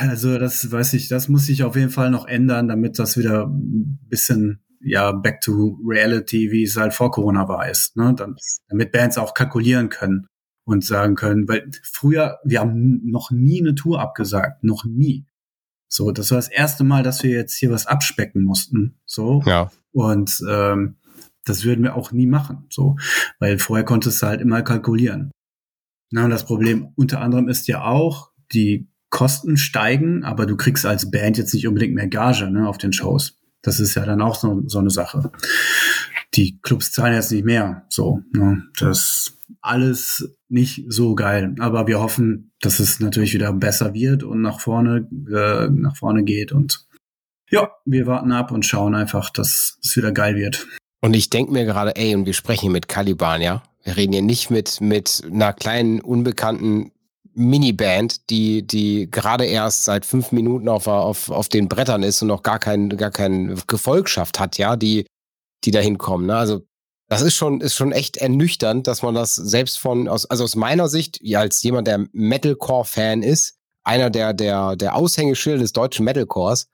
also das weiß ich, das muss sich auf jeden Fall noch ändern, damit das wieder ein bisschen ja back to reality, wie es halt vor Corona war, ist. Ne? Dann, damit Bands auch kalkulieren können und sagen können, weil früher, wir haben noch nie eine Tour abgesagt, noch nie. So, das war das erste Mal, dass wir jetzt hier was abspecken mussten. So. Ja. Und ähm, das würden wir auch nie machen. So, weil vorher konntest du halt immer kalkulieren. Na, und das Problem unter anderem ist ja auch, die Kosten steigen, aber du kriegst als Band jetzt nicht unbedingt mehr Gage ne, auf den Shows. Das ist ja dann auch so, so eine Sache. Die Clubs zahlen jetzt nicht mehr. So, ne, das alles nicht so geil. Aber wir hoffen, dass es natürlich wieder besser wird und nach vorne, äh, nach vorne geht. Und ja, wir warten ab und schauen einfach, dass es wieder geil wird. Und ich denke mir gerade, ey, und wir sprechen hier mit Caliban, ja? Wir reden hier nicht mit, mit einer kleinen, unbekannten Miniband, die, die gerade erst seit fünf Minuten auf, auf, auf den Brettern ist und noch gar kein, gar kein Gefolgschaft hat, ja, die, die da hinkommen. Ne? Also das ist schon, ist schon echt ernüchternd, dass man das selbst von, aus, also aus meiner Sicht, ja, als jemand, der Metalcore-Fan ist, einer der, der, der Aushängeschilde des deutschen Metalcores,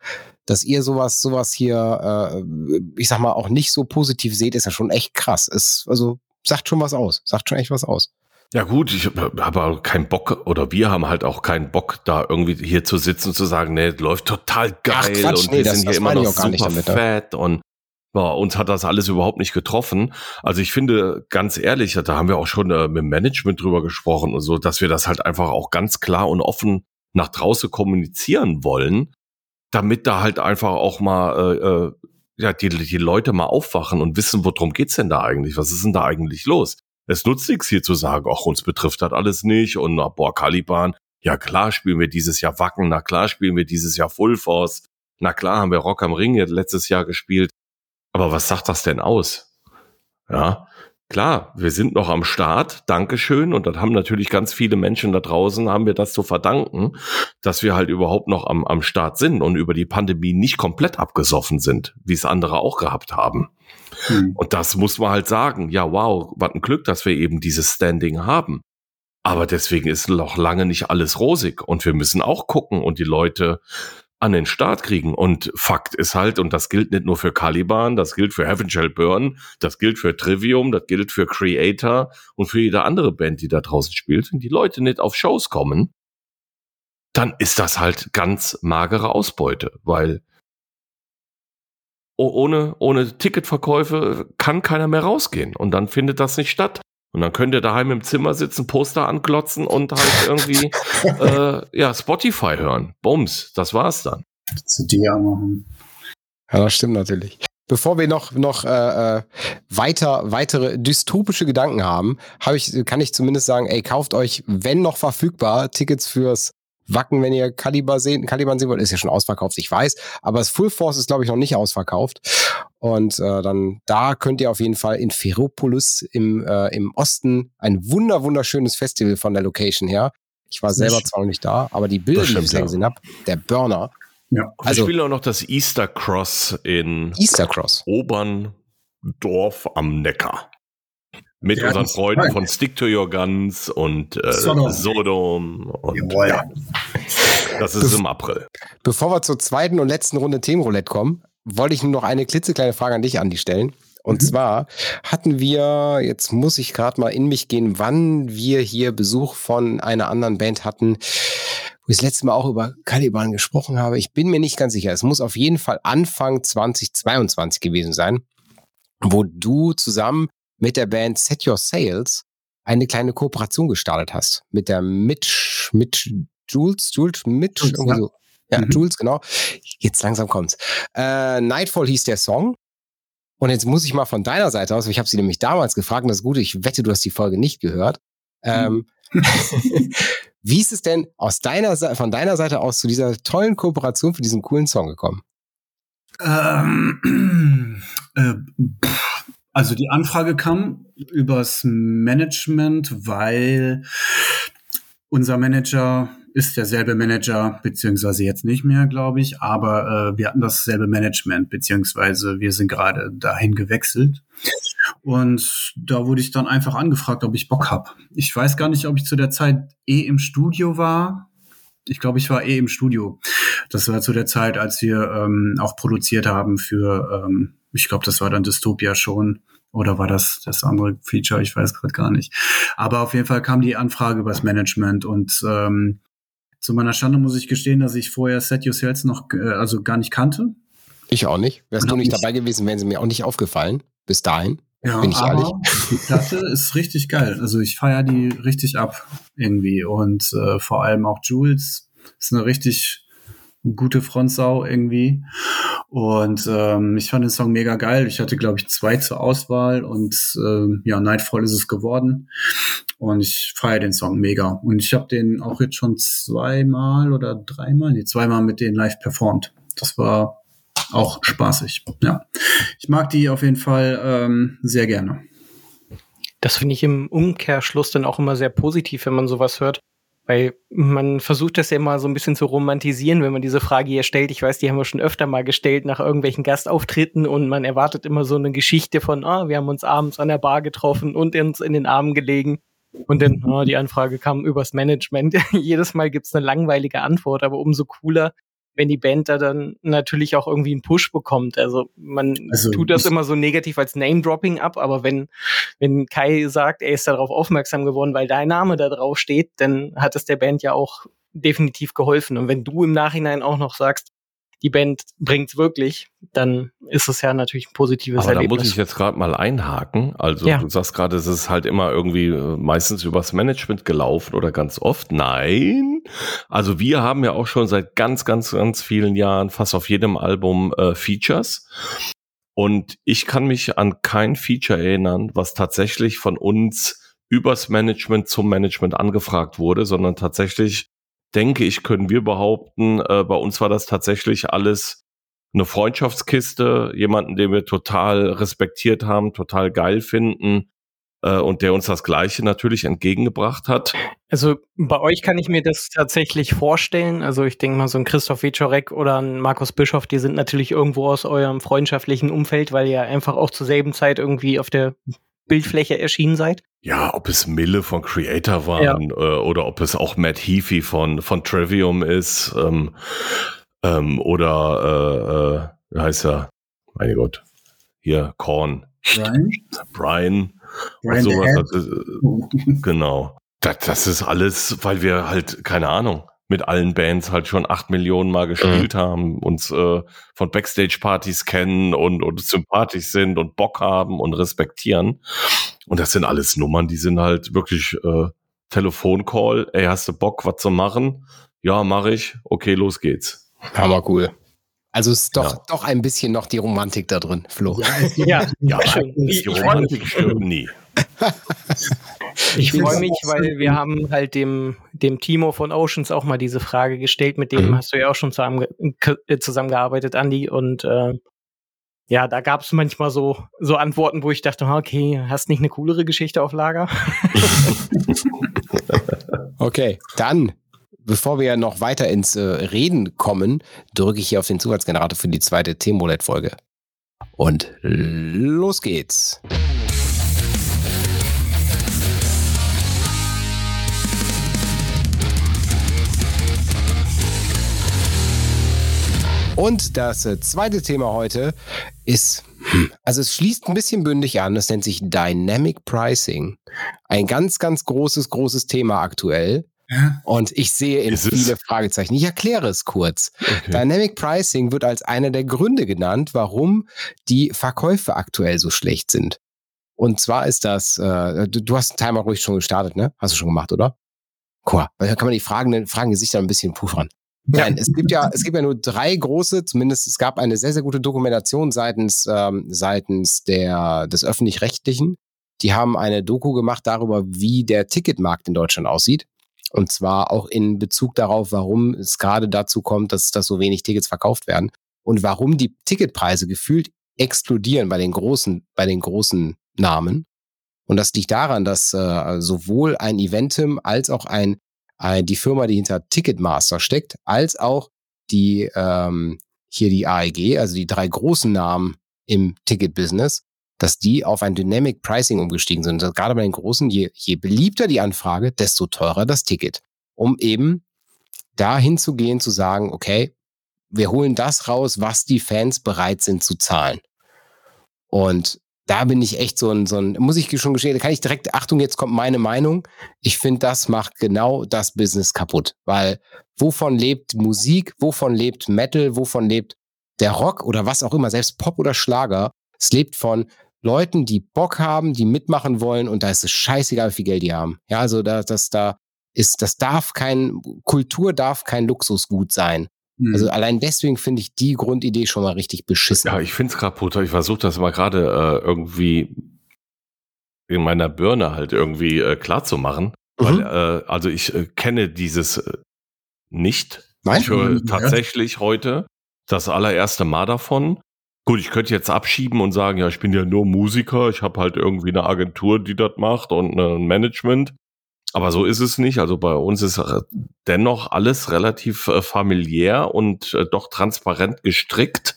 dass ihr sowas, sowas hier, äh, ich sag mal, auch nicht so positiv seht, ist ja schon echt krass. Ist, also, sagt schon was aus. Sagt schon echt was aus. Ja gut, ich habe auch keinen Bock oder wir haben halt auch keinen Bock, da irgendwie hier zu sitzen und zu sagen, nee, läuft total geil Ach, Quatsch, und nee, wir das, sind hier immer noch super damit, fett und ja, uns hat das alles überhaupt nicht getroffen. Also ich finde, ganz ehrlich, da haben wir auch schon äh, mit dem Management drüber gesprochen und so, dass wir das halt einfach auch ganz klar und offen nach draußen kommunizieren wollen, damit da halt einfach auch mal äh, äh, ja, die, die Leute mal aufwachen und wissen, worum geht's denn da eigentlich? Was ist denn da eigentlich los? Es nutzt nichts hier zu sagen, ach, uns betrifft das alles nicht und na, boah, Caliban, ja klar spielen wir dieses Jahr Wacken, na klar spielen wir dieses Jahr Full Force, na klar haben wir Rock am Ring letztes Jahr gespielt. Aber was sagt das denn aus? Ja, klar, wir sind noch am Start, Dankeschön. Und dann haben natürlich ganz viele Menschen da draußen, haben wir das zu verdanken, dass wir halt überhaupt noch am, am Start sind und über die Pandemie nicht komplett abgesoffen sind, wie es andere auch gehabt haben. Hm. Und das muss man halt sagen. Ja, wow, was ein Glück, dass wir eben dieses Standing haben. Aber deswegen ist noch lange nicht alles rosig und wir müssen auch gucken und die Leute an den Start kriegen. Und Fakt ist halt, und das gilt nicht nur für Caliban, das gilt für Heaven Shall Burn, das gilt für Trivium, das gilt für Creator und für jede andere Band, die da draußen spielt. Wenn die Leute nicht auf Shows kommen, dann ist das halt ganz magere Ausbeute, weil ohne, ohne Ticketverkäufe kann keiner mehr rausgehen und dann findet das nicht statt. Und dann könnt ihr daheim im Zimmer sitzen, Poster anklotzen und halt irgendwie äh, ja, Spotify hören. Bums, das war's dann. CD machen. Ja, das stimmt natürlich. Bevor wir noch, noch äh, äh, weiter, weitere dystopische Gedanken haben, hab ich, kann ich zumindest sagen, ey, kauft euch, wenn noch verfügbar, Tickets fürs Wacken, wenn ihr Kaliber sehen, Caliban sehen wollt, ist ja schon ausverkauft, ich weiß. Aber das Full Force ist, glaube ich, noch nicht ausverkauft. Und äh, dann da könnt ihr auf jeden Fall in Ferropolis im, äh, im Osten ein wunder, wunderschönes Festival von der Location her. Ich war selber zwar noch nicht da, aber die Bilder, die ich ja. gesehen habe, der Burner, Ja. Also- spielen auch noch das Easter Cross in Easter Cross. Oberndorf am Neckar. Mit Ja, unseren Freunden von Stick to Your Guns und äh, Sodom. Sodom. Und Jawohl. ja, das ist im April. Bevor wir zur zweiten und letzten Runde Themenroulette kommen, wollte ich nur noch eine klitzekleine Frage an dich, Andi, stellen. Und Mhm. zwar hatten wir, jetzt muss ich gerade mal in mich gehen, wann wir hier Besuch von einer anderen Band hatten, wo ich das letzte Mal auch über Caliban gesprochen habe. Ich bin mir nicht ganz sicher. Es muss auf jeden Fall Anfang 2022 gewesen sein, wo du zusammen mit der Band Set Your Sails eine kleine Kooperation gestartet hast. Mit der Mitch, Mitch, Jules, Jules, Mitch, Jules, ja. so. Ja, Mhm. Jules, genau. Jetzt langsam kommt's. Äh, Nightfall hieß der Song. Und jetzt muss ich mal von deiner Seite aus, ich habe sie nämlich damals gefragt, und das Gute, ich wette, du hast die Folge nicht gehört. Ähm, wie ist es denn aus deiner, von deiner Seite aus zu dieser tollen Kooperation für diesen coolen Song gekommen? Ähm, äh, pff, also die Anfrage kam übers Management, weil unser Manager ist derselbe Manager, beziehungsweise jetzt nicht mehr, glaube ich, aber äh, wir hatten dasselbe Management, beziehungsweise wir sind gerade dahin gewechselt. Und da wurde ich dann einfach angefragt, ob ich Bock hab. Ich weiß gar nicht, ob ich zu der Zeit eh im Studio war. Ich glaube, ich war eh im Studio. Das war zu der Zeit, als wir ähm, auch produziert haben für, ähm, ich glaube, das war dann Dystopia schon. Oder war das das andere Feature? Ich weiß gerade gar nicht. Aber auf jeden Fall kam die Anfrage übers Management und ähm, zu meiner Schande muss ich gestehen, dass ich vorher Set Your Sales noch äh, also gar nicht kannte. Ich auch nicht. Wärst du nicht dabei gewesen, wären sie mir auch nicht aufgefallen. Bis dahin. Ja, Bin ich ehrlich? die Platte ist richtig geil. Also ich feiere die richtig ab irgendwie. Und äh, vor allem auch Jules ist eine richtig gute Frontsau irgendwie. Und ähm, ich fand den Song mega geil. Ich hatte, glaube ich, zwei zur Auswahl und ähm, ja, Nightfall ist es geworden. Und ich feiere den Song mega. Und ich habe den auch jetzt schon zweimal oder dreimal, nee, zweimal mit denen live performt. Das war auch spaßig. Ja. Ich mag die auf jeden Fall ähm, sehr gerne. Das finde ich im Umkehrschluss dann auch immer sehr positiv, wenn man sowas hört. Weil man versucht das ja immer so ein bisschen zu romantisieren, wenn man diese Frage hier stellt. Ich weiß, die haben wir schon öfter mal gestellt nach irgendwelchen Gastauftritten und man erwartet immer so eine Geschichte von, ah, wir haben uns abends an der Bar getroffen und uns in den Armen gelegen. Und dann, ah, die Anfrage kam übers Management. Jedes Mal gibt's eine langweilige Antwort, aber umso cooler, wenn die Band da dann natürlich auch irgendwie einen Push bekommt. Also man Also, tut das immer so negativ als Name-Dropping ab, aber wenn, wenn Kai sagt, er ist darauf aufmerksam geworden, weil dein Name da drauf steht, dann hat es der Band ja auch definitiv geholfen. Und wenn du im Nachhinein auch noch sagst, die Band bringt's wirklich, dann ist es ja natürlich ein positives Aber da Erlebnis. muss ich jetzt gerade mal einhaken. Also Ja. du sagst gerade, es ist halt immer irgendwie äh, meistens übers Management gelaufen oder ganz oft. Nein. Also wir haben ja auch schon seit ganz, ganz, ganz vielen Jahren fast auf jedem Album äh, Features. Und ich kann mich an kein Feature erinnern, was tatsächlich von uns übers Management zum Management angefragt wurde, sondern tatsächlich denke ich, können wir behaupten, äh, bei uns war das tatsächlich alles eine Freundschaftskiste, jemanden, den wir total respektiert haben, total geil finden äh, und der uns das Gleiche natürlich entgegengebracht hat. Also bei euch kann ich mir das tatsächlich vorstellen. Also ich denke mal, so ein Christoph Wiczorek oder ein Markus Bischoff, die sind natürlich irgendwo aus eurem freundschaftlichen Umfeld, weil ihr einfach auch zur selben Zeit irgendwie auf der Bildfläche erschienen seid. Ja, ob es Mille von Creator waren äh, oder ob es auch Matt Heafy von, von Trivium ist ähm, ähm, oder äh, äh, wie heißt er? Mein Gott. Hier, Korn. Brian? Brian. Brian sowas. Das ist, genau. Das, das ist alles, weil wir halt, keine Ahnung, mit allen Bands halt schon acht Millionen Mal gespielt haben, uns äh, von Backstage-Partys kennen und, und sympathisch sind und Bock haben und respektieren. Und das sind alles Nummern, die sind halt wirklich äh, Telefoncall, ey, hast du Bock, was zu machen? Ja, mache ich. Okay, los geht's. Hammer cool. Also es ist doch, Ja. doch ein bisschen noch die Romantik da drin, Flo. Ja, Ja, die ich freue mich, Romantik stirbt nie. ich bin freu auch mich, weil wir haben halt dem, dem Timo von Oceans auch mal diese Frage gestellt. Mit dem Mhm. hast du ja auch schon zusammen, äh, zusammengearbeitet, Andi. Und äh, ja, da gab es manchmal so, so Antworten, wo ich dachte, okay, hast nicht eine coolere Geschichte auf Lager? Okay, dann, bevor wir noch weiter ins äh, Reden kommen, drücke ich hier auf den Zufallsgenerator für die zweite Themenroulette-Folge. Und los geht's. Und das äh, zweite Thema heute ist, hm, also es schließt ein bisschen bündig an, das nennt sich Dynamic Pricing. Ein ganz, ganz großes, großes Thema aktuell. Ja. Und ich sehe in Ist es? viele Fragezeichen. Ich erkläre es kurz. Okay. Dynamic Pricing wird als einer der Gründe genannt, warum die Verkäufe aktuell so schlecht sind. Und zwar ist das, äh, du, du hast den Timer ruhig schon gestartet, ne? Hast du schon gemacht, oder? Guck mal, da kann man die Fragen, Fragen Gesichter ein bisschen puffern. Nein, es gibt ja, es gibt ja nur drei große, zumindest es gab eine sehr, sehr gute Dokumentation seitens, ähm, seitens der, des Öffentlich-Rechtlichen. Die haben eine Doku gemacht darüber, wie der Ticketmarkt in Deutschland aussieht. Und zwar auch in Bezug darauf, warum es gerade dazu kommt, dass, dass so wenig Tickets verkauft werden und warum die Ticketpreise gefühlt explodieren bei den großen, bei den großen Namen. Und das liegt daran, dass äh, sowohl ein Eventim als auch ein, ein die Firma, die hinter Ticketmaster steckt, als auch die ähm, hier die AEG, also die drei großen Namen im Ticket-Business, dass die auf ein Dynamic Pricing umgestiegen sind. Und Gerade bei den großen, je, je beliebter die Anfrage, desto teurer das Ticket. Um eben dahin zu gehen, zu sagen, okay, wir holen das raus, was die Fans bereit sind zu zahlen. Und da bin ich echt so ein, so ein, muss ich schon gestehen, da kann ich direkt, Achtung, jetzt kommt meine Meinung. Ich finde, das macht genau das Business kaputt. Weil wovon lebt Musik, wovon lebt Metal, wovon lebt der Rock oder was auch immer, selbst Pop oder Schlager? Es lebt von Leuten, die Bock haben, die mitmachen wollen und da ist es scheißegal, wie viel Geld die haben. Ja, also da, das da ist, das darf kein, Kultur darf kein Luxusgut sein. Hm. Also allein deswegen finde ich die Grundidee schon mal richtig beschissen. Ja, ich find's kaputt. Ich versuche das mal gerade äh, irgendwie in meiner Birne halt irgendwie äh, klar zu machen. Weil, Mhm. äh, also ich äh, kenne dieses äh, nicht. Nein? Ich höre Ja. tatsächlich heute das allererste Mal davon. Gut, ich könnte jetzt abschieben und sagen, ja, ich bin ja nur Musiker, ich habe halt irgendwie eine Agentur, die das macht und äh, ein Management. Aber so ist es nicht. Also bei uns ist äh, dennoch alles relativ äh, familiär und äh, doch transparent gestrickt.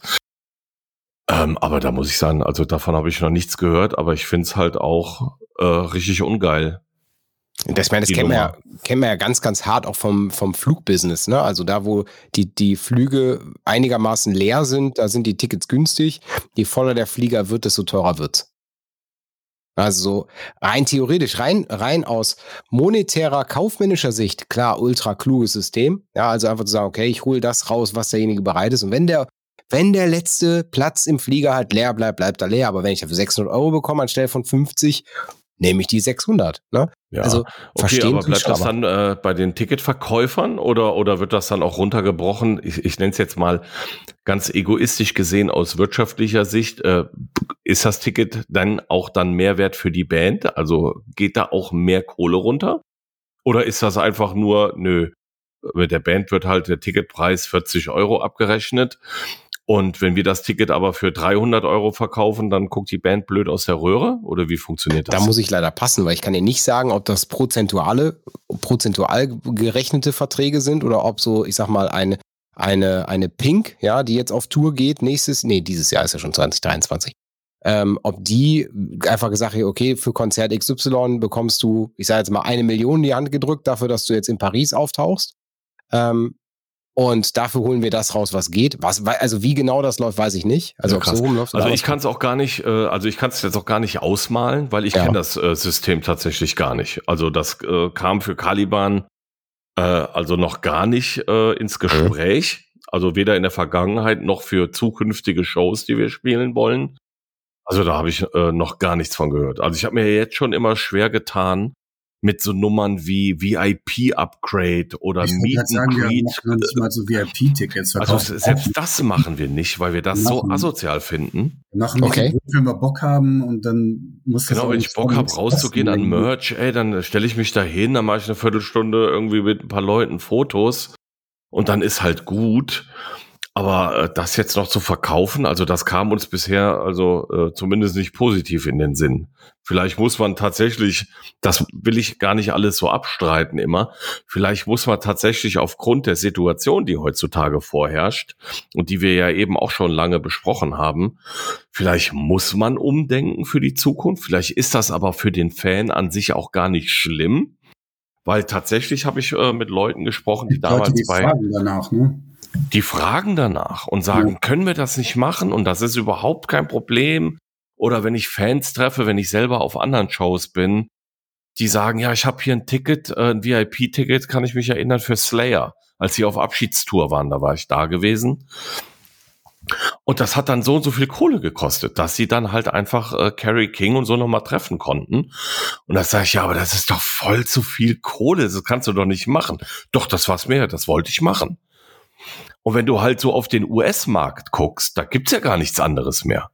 Ähm, aber da muss ich sagen, also davon habe ich noch nichts gehört, aber ich find's halt auch äh, richtig ungeil. Das, ich meine, das kennen wir, ja, kennen wir ja ganz, ganz hart auch vom, vom Flugbusiness. Ne? Also da, wo die, die Flüge einigermaßen leer sind, da sind die Tickets günstig. Je voller der Flieger wird, desto teurer wird's. Also so rein theoretisch, rein, rein aus monetärer, kaufmännischer Sicht, klar, ultra kluges System. Ja, also einfach zu sagen, okay, ich hole das raus, was derjenige bereit ist. Und wenn der, wenn der letzte Platz im Flieger halt leer bleibt, bleibt er leer. Aber wenn ich dafür 600 Euro bekomme anstelle von 50, nehme ich die 600. Ne? Ja. Also okay, verstehen aber bleibt das dann äh, bei den Ticketverkäufern oder, oder wird das dann auch runtergebrochen? Ich, ich nenne es jetzt mal ganz egoistisch gesehen aus wirtschaftlicher Sicht. Äh, ist das Ticket dann auch dann Mehrwert für die Band? Also geht da auch mehr Kohle runter? Oder ist das einfach nur, nö, mit der Band wird halt der Ticketpreis 40 Euro abgerechnet. Und wenn wir das Ticket aber für 300 Euro verkaufen, dann guckt die Band blöd aus der Röhre? Oder wie funktioniert das? Da muss ich leider passen, weil ich kann dir nicht sagen, ob das prozentuale, prozentual gerechnete Verträge sind oder ob so, ich sag mal, eine, eine, eine Pink, ja, die jetzt auf Tour geht, nächstes, nee, dieses Jahr ist ja schon 2023. Ähm, ob die einfach gesagt hat, okay, für Konzert XY bekommst du, ich sage jetzt mal, eine Million in die Hand gedrückt dafür, dass du jetzt in Paris auftauchst. Ähm, und dafür holen wir das raus, was geht. Was, also wie genau das läuft, weiß ich nicht. Also Ja, ob so rumläuft. Also ich kann es auch gar nicht, äh, also ich kann es jetzt auch gar nicht ausmalen, weil ich Ja. kenne das äh, System tatsächlich gar nicht. Also das äh, kam für Caliban äh, also noch gar nicht äh, Mhm. ins Gespräch. Also weder in der Vergangenheit noch für zukünftige Shows, die wir spielen wollen. Also da habe ich äh, noch gar nichts von gehört. Also ich habe mir jetzt schon immer schwer getan mit so Nummern wie VIP-Upgrade oder Ich Meet gerade sagen, and wir uns mal so VIP-Tickets Also verkaufen. selbst das machen wir nicht, weil wir das so Machen. asozial finden. Wir machen Okay. wenn wir Bock haben und dann muss das Genau, wenn ich Bock habe, rauszugehen an. Merch, ey, dann stelle ich mich da hin, dann mache ich eine Viertelstunde irgendwie mit ein paar Leuten Fotos und dann ist halt gut. Aber äh, das jetzt noch zu verkaufen, also das kam uns bisher also äh, zumindest nicht positiv in den Sinn. Vielleicht muss man tatsächlich, das will ich gar nicht alles so abstreiten immer, vielleicht muss man tatsächlich aufgrund der Situation, die heutzutage vorherrscht und die wir ja eben auch schon lange besprochen haben, vielleicht muss man umdenken für die Zukunft. Vielleicht ist das aber für den Fan an sich auch gar nicht schlimm. Weil tatsächlich habe ich äh, mit Leuten gesprochen, die, die damals Leute, die bei. Danach, ne? Die fragen danach und sagen, ja. können wir das nicht machen? Und das ist überhaupt kein Problem. Oder wenn ich Fans treffe, wenn ich selber auf anderen Shows bin, die sagen, ja, ich habe hier ein Ticket, äh, ein VIP-Ticket, kann ich mich erinnern, für Slayer. Als sie auf Abschiedstour waren, da war ich da gewesen. Und das hat dann so und so viel Kohle gekostet, dass sie dann halt einfach äh, Carrie King und so nochmal treffen konnten. Und da sage ich, ja, aber das ist doch voll zu viel Kohle, das kannst du doch nicht machen. Doch, das war's mehr, das wollte ich machen. Und wenn du halt so auf den US-Markt guckst, da gibt's ja gar nichts anderes mehr.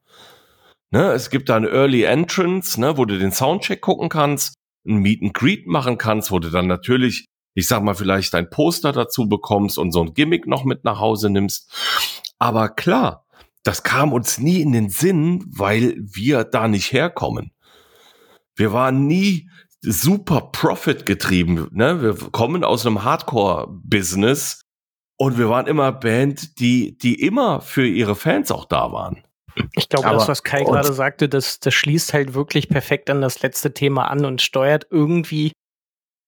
Ne, es gibt da ein Early Entrance, ne, wo du den Soundcheck gucken kannst, ein Meet and Greet machen kannst, wo du dann natürlich, ich sag mal, vielleicht ein Poster dazu bekommst und so ein Gimmick noch mit nach Hause nimmst. Aber klar, das kam uns nie in den Sinn, weil wir da nicht herkommen. Wir waren nie super Profit getrieben. Ne? Wir kommen aus einem Hardcore-Business und wir waren immer Band, die, die immer für ihre Fans auch da waren. Ich glaube, das, was Kai gerade sagte, das, das schließt halt wirklich perfekt an das letzte Thema an und steuert irgendwie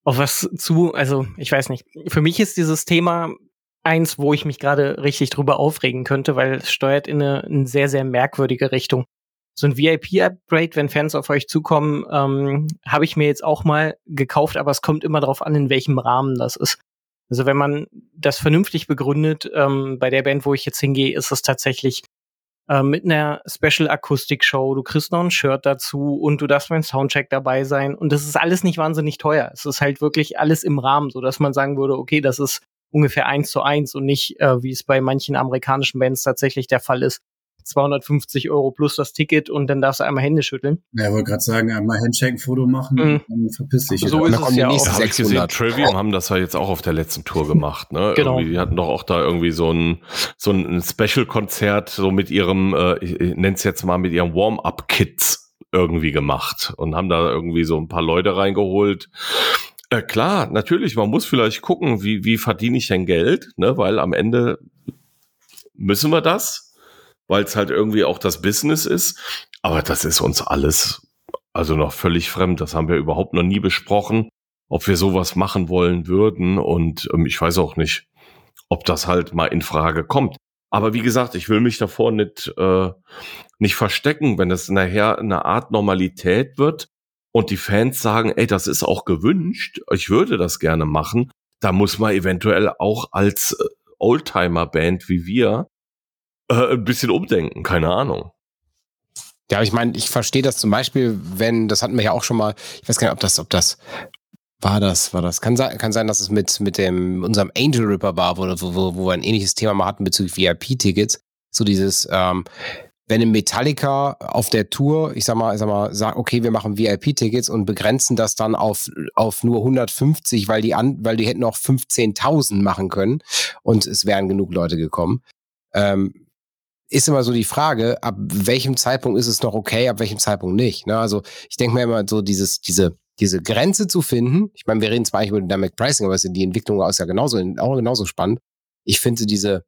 auf was zu. Also, ich weiß nicht. Für mich ist dieses Thema eins, wo ich mich gerade richtig drüber aufregen könnte, weil es steuert in eine, eine sehr, sehr merkwürdige Richtung. So ein VIP-Upgrade, wenn Fans auf euch zukommen, ähm, habe ich mir jetzt auch mal gekauft, aber es kommt immer darauf an, in welchem Rahmen das ist. Also wenn man das vernünftig begründet, ähm, bei der Band, wo ich jetzt hingehe, ist es tatsächlich äh, mit einer Special Akustik Show. Du kriegst noch ein Shirt dazu und du darfst beim Soundcheck dabei sein. Und das ist alles nicht wahnsinnig teuer. Es ist halt wirklich alles im Rahmen, so dass man sagen würde, okay, das ist ungefähr eins zu eins und nicht, äh, wie es bei manchen amerikanischen Bands tatsächlich der Fall ist, 250 Euro plus das Ticket und dann darfst du einmal Hände schütteln. Ja, wollte gerade sagen, einmal Handshake, Foto machen, mhm. dann verpiss dich. So ist es ja auch. Hab ich gesehen, Trivium haben das ja jetzt auch auf der letzten Tour gemacht. Ne? Genau. Irgendwie, die hatten doch auch da irgendwie so ein, so ein Special-Konzert so mit ihrem, äh, ich, ich nenne es jetzt mal mit ihrem Warm-Up-Kits irgendwie gemacht und haben da irgendwie so ein paar Leute reingeholt. Äh, klar, natürlich, man muss vielleicht gucken, wie, wie verdiene ich denn Geld, ne? weil am Ende müssen wir das weil es halt irgendwie auch das Business ist. Aber das ist uns alles also noch völlig fremd. Das haben wir überhaupt noch nie besprochen, ob wir sowas machen wollen würden. Und ähm, ich weiß auch nicht, ob das halt mal in Frage kommt. Aber wie gesagt, ich will mich davor nicht, äh, nicht verstecken, wenn es nachher eine Art Normalität wird und die Fans sagen, ey, das ist auch gewünscht, ich würde das gerne machen, da muss man eventuell auch als äh, Oldtimer-Band wie wir äh, ein bisschen umdenken, keine Ahnung. Ja, ich meine, ich verstehe das zum Beispiel, wenn, das hatten wir ja auch schon mal, ich weiß gar nicht, ob das, ob das war das, war das. Kann sein, kann sein, dass es mit, mit dem, unserem Angel Ripper war, wo, wo, wo wir ein ähnliches Thema mal hatten bezüglich VIP-Tickets. So dieses, ähm, wenn ein Metallica auf der Tour, ich sag mal, ich sag mal, sagt, okay, wir machen VIP-Tickets und begrenzen das dann auf, auf nur 150, weil die an, weil die hätten auch 15.000 machen können und es wären genug Leute gekommen. Ähm, ist immer so die Frage, ab welchem Zeitpunkt ist es noch okay, ab welchem Zeitpunkt nicht. Ne? Also ich denke mir immer so, dieses, diese, diese Grenze zu finden, ich meine, wir reden zwar eigentlich über Dynamic Pricing, aber die Entwicklung ist ja genauso, auch genauso spannend. Ich finde diese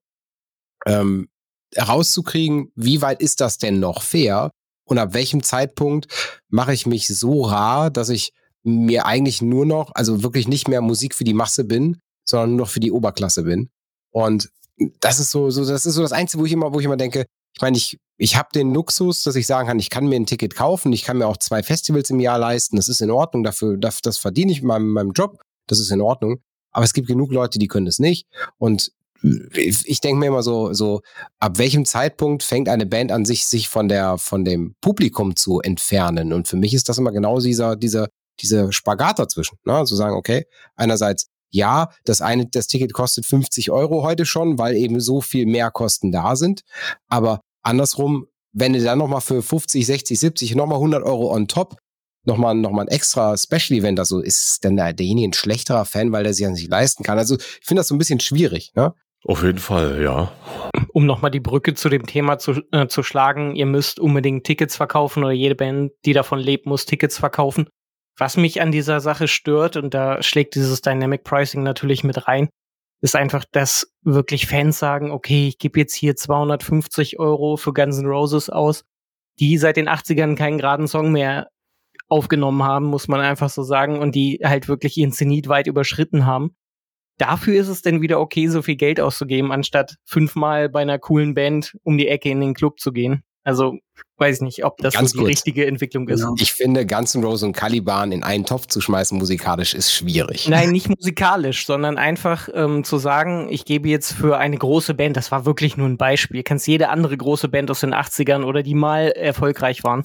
ähm, herauszukriegen, wie weit ist das denn noch fair und ab welchem Zeitpunkt mache ich mich so rar, dass ich mir eigentlich nur noch, also wirklich nicht mehr Musik für die Masse bin, sondern nur noch für die Oberklasse bin. Und das ist so, so, das ist so das Einzige, wo ich immer, wo ich immer denke, ich meine, ich, ich habe den Luxus, dass ich sagen kann, ich kann mir ein Ticket kaufen, ich kann mir auch zwei Festivals im Jahr leisten, das ist in Ordnung, dafür, das, das verdiene ich in meinem, meinem Job, das ist in Ordnung. Aber es gibt genug Leute, die können das nicht. Und ich denke mir immer so, so, ab welchem Zeitpunkt fängt eine Band an, sich, sich von der, von dem Publikum zu entfernen? Und für mich ist das immer genau dieser, dieser, dieser Spagat dazwischen. Ne? Zu sagen, okay, einerseits ja, das eine, das Ticket kostet 50 Euro heute schon, weil eben so viel mehr Kosten da sind. Aber andersrum, wenn du dann nochmal für 50, 60, 70, nochmal 100 Euro on top, nochmal noch mal ein extra Special Event, also ist denn derjenige ein schlechterer Fan, weil der sich ja nicht leisten kann. Also ich finde das so ein bisschen schwierig. Ne? Auf jeden Fall, ja. Um nochmal die Brücke zu dem Thema zu, äh, zu schlagen, ihr müsst unbedingt Tickets verkaufen oder jede Band, die davon lebt, muss Tickets verkaufen. Was mich an dieser Sache stört, und da schlägt dieses Dynamic Pricing natürlich mit rein, ist einfach, dass wirklich Fans sagen, okay, ich gebe jetzt hier 250 Euro für Guns N' Roses aus, die seit den 80ern keinen geraden Song mehr aufgenommen haben, muss man einfach so sagen, und die halt wirklich ihren Zenit weit überschritten haben. Dafür ist es denn wieder okay, so viel Geld auszugeben, anstatt fünfmal bei einer coolen Band um die Ecke in den Club zu gehen. Also weiß ich nicht, ob das Ganz so die kurz. richtige Entwicklung ist. Genau. Ich finde, Guns N' Roses und Caliban in einen Topf zu schmeißen musikalisch ist schwierig. Nein, nicht musikalisch, sondern einfach ähm, zu sagen, ich gebe jetzt für eine große Band, das war wirklich nur ein Beispiel, kannst jede andere große Band aus den 80ern oder die mal erfolgreich waren,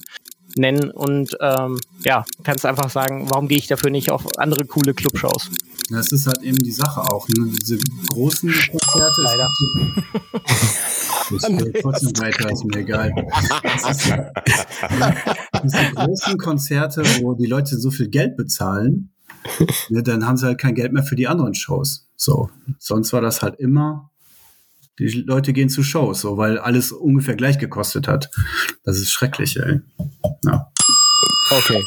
nennen und ähm, ja, kannst einfach sagen, warum gehe ich dafür nicht auf andere coole Clubshows? Das ist halt eben die Sache auch. Ne? Diese großen Konzerte. Leider. Ich trotzdem weiter, ist mir egal. Diese großen Konzerte, wo die Leute so viel Geld bezahlen, ne, dann haben sie halt kein Geld mehr für die anderen Shows. So. Sonst war das halt immer, die Leute gehen zu Shows, so, weil alles ungefähr gleich gekostet hat. Das ist schrecklich, ey. Ja. Okay.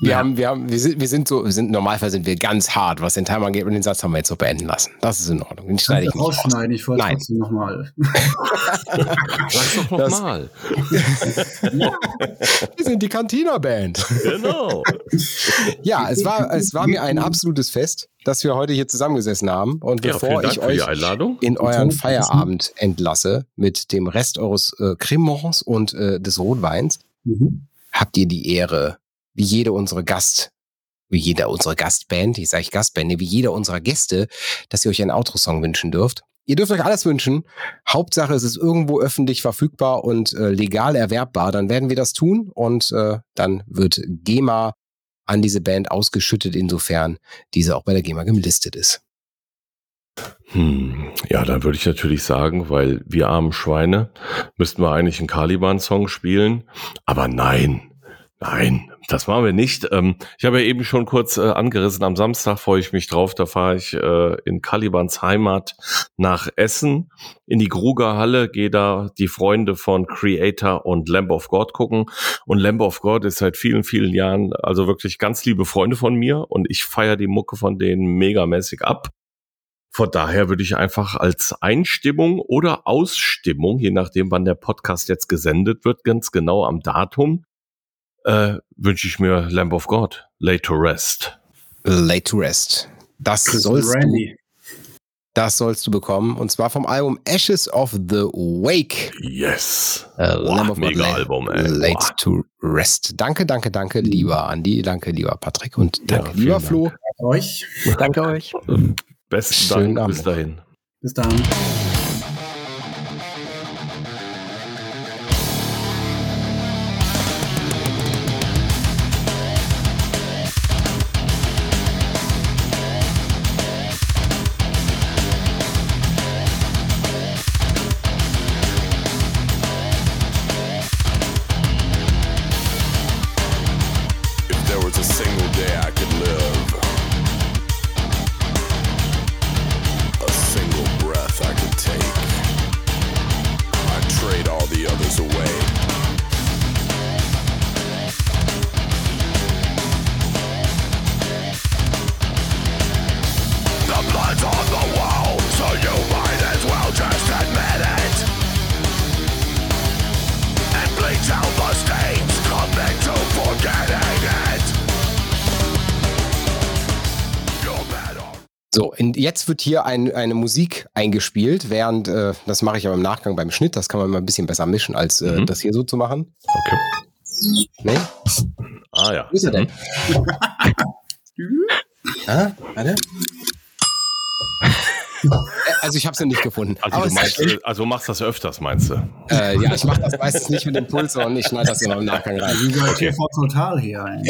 Wir Ja. haben, wir haben, wir sind, wir sind so, wir sind, im Normalfall sind wir ganz hart, was den Timer angeht und den Satz haben wir jetzt so beenden lassen. Das ist in Ordnung. Den schneide ich nicht raus. rausschneiden, ich wollte Nein. trotzdem nochmal. Sag's doch nochmal. Wir sind die Cantina-Band. Genau. Ja, es war, es war mir ein absolutes Fest, dass wir heute hier zusammengesessen haben. Und Ja, bevor ich euch in euren Feierabend entlasse mit dem Rest eures äh, Cremants und äh, des Rotweins, Mhm. habt ihr die Ehre, wie jede unsere Gast, wie jeder unsere Gastband, ich sage Gastband, wie jeder unserer Gäste, dass ihr euch einen Outro-Song wünschen dürft. Ihr dürft euch alles wünschen. Hauptsache, es ist irgendwo öffentlich verfügbar und äh, legal erwerbbar. Dann werden wir das tun und äh, dann wird GEMA an diese Band ausgeschüttet, insofern diese auch bei der GEMA gelistet ist. Hm, ja, dann würde ich natürlich sagen, weil wir armen Schweine müssten wir eigentlich einen Caliban-Song spielen. Aber nein, nein, das machen wir nicht. Ähm, ich habe ja eben schon kurz äh, angerissen, am Samstag freue ich mich drauf. Da fahre ich äh, in Calibans Heimat nach Essen in die Grugerhalle, gehe da die Freunde von Creator und Lamb of God gucken. Und Lamb of God ist seit vielen, vielen Jahren also wirklich ganz liebe Freunde von mir und ich feiere die Mucke von denen megamäßig ab. Von daher würde ich einfach als Einstimmung oder Ausstimmung, je nachdem, wann der Podcast jetzt gesendet wird, ganz genau am Datum, äh, wünsche ich mir Lamb of God, Lay to Rest. Late to Rest. Das sollst du. Das sollst du bekommen. Und zwar vom Album Ashes of the Wake. Yes. Äh, Boah, Lamb of God, mega Late- Album, ey. Late Boah. to Rest. Danke, danke, danke, lieber Andi. Danke, lieber Patrick. Und danke, vielen lieber Dank. Flo. Euch. Danke euch. Besten Schönen Dank. Abend. Bis dahin. Bis dann. Jetzt wird hier ein, eine Musik eingespielt, während, äh, das mache ich aber im Nachgang beim Schnitt, das kann man mal ein bisschen besser mischen, als äh, Mhm. das hier so zu machen. Okay. Nee? Ah ja. Wo ist er denn? ah, warte. Äh, Also ich habe es ja nicht gefunden. Also du meinst, also machst das öfters, meinst du? äh, ja, ich mache das meistens nicht mit dem Puls, sondern ich schneide das immer im Nachgang rein. Wie gesagt, TV total hier.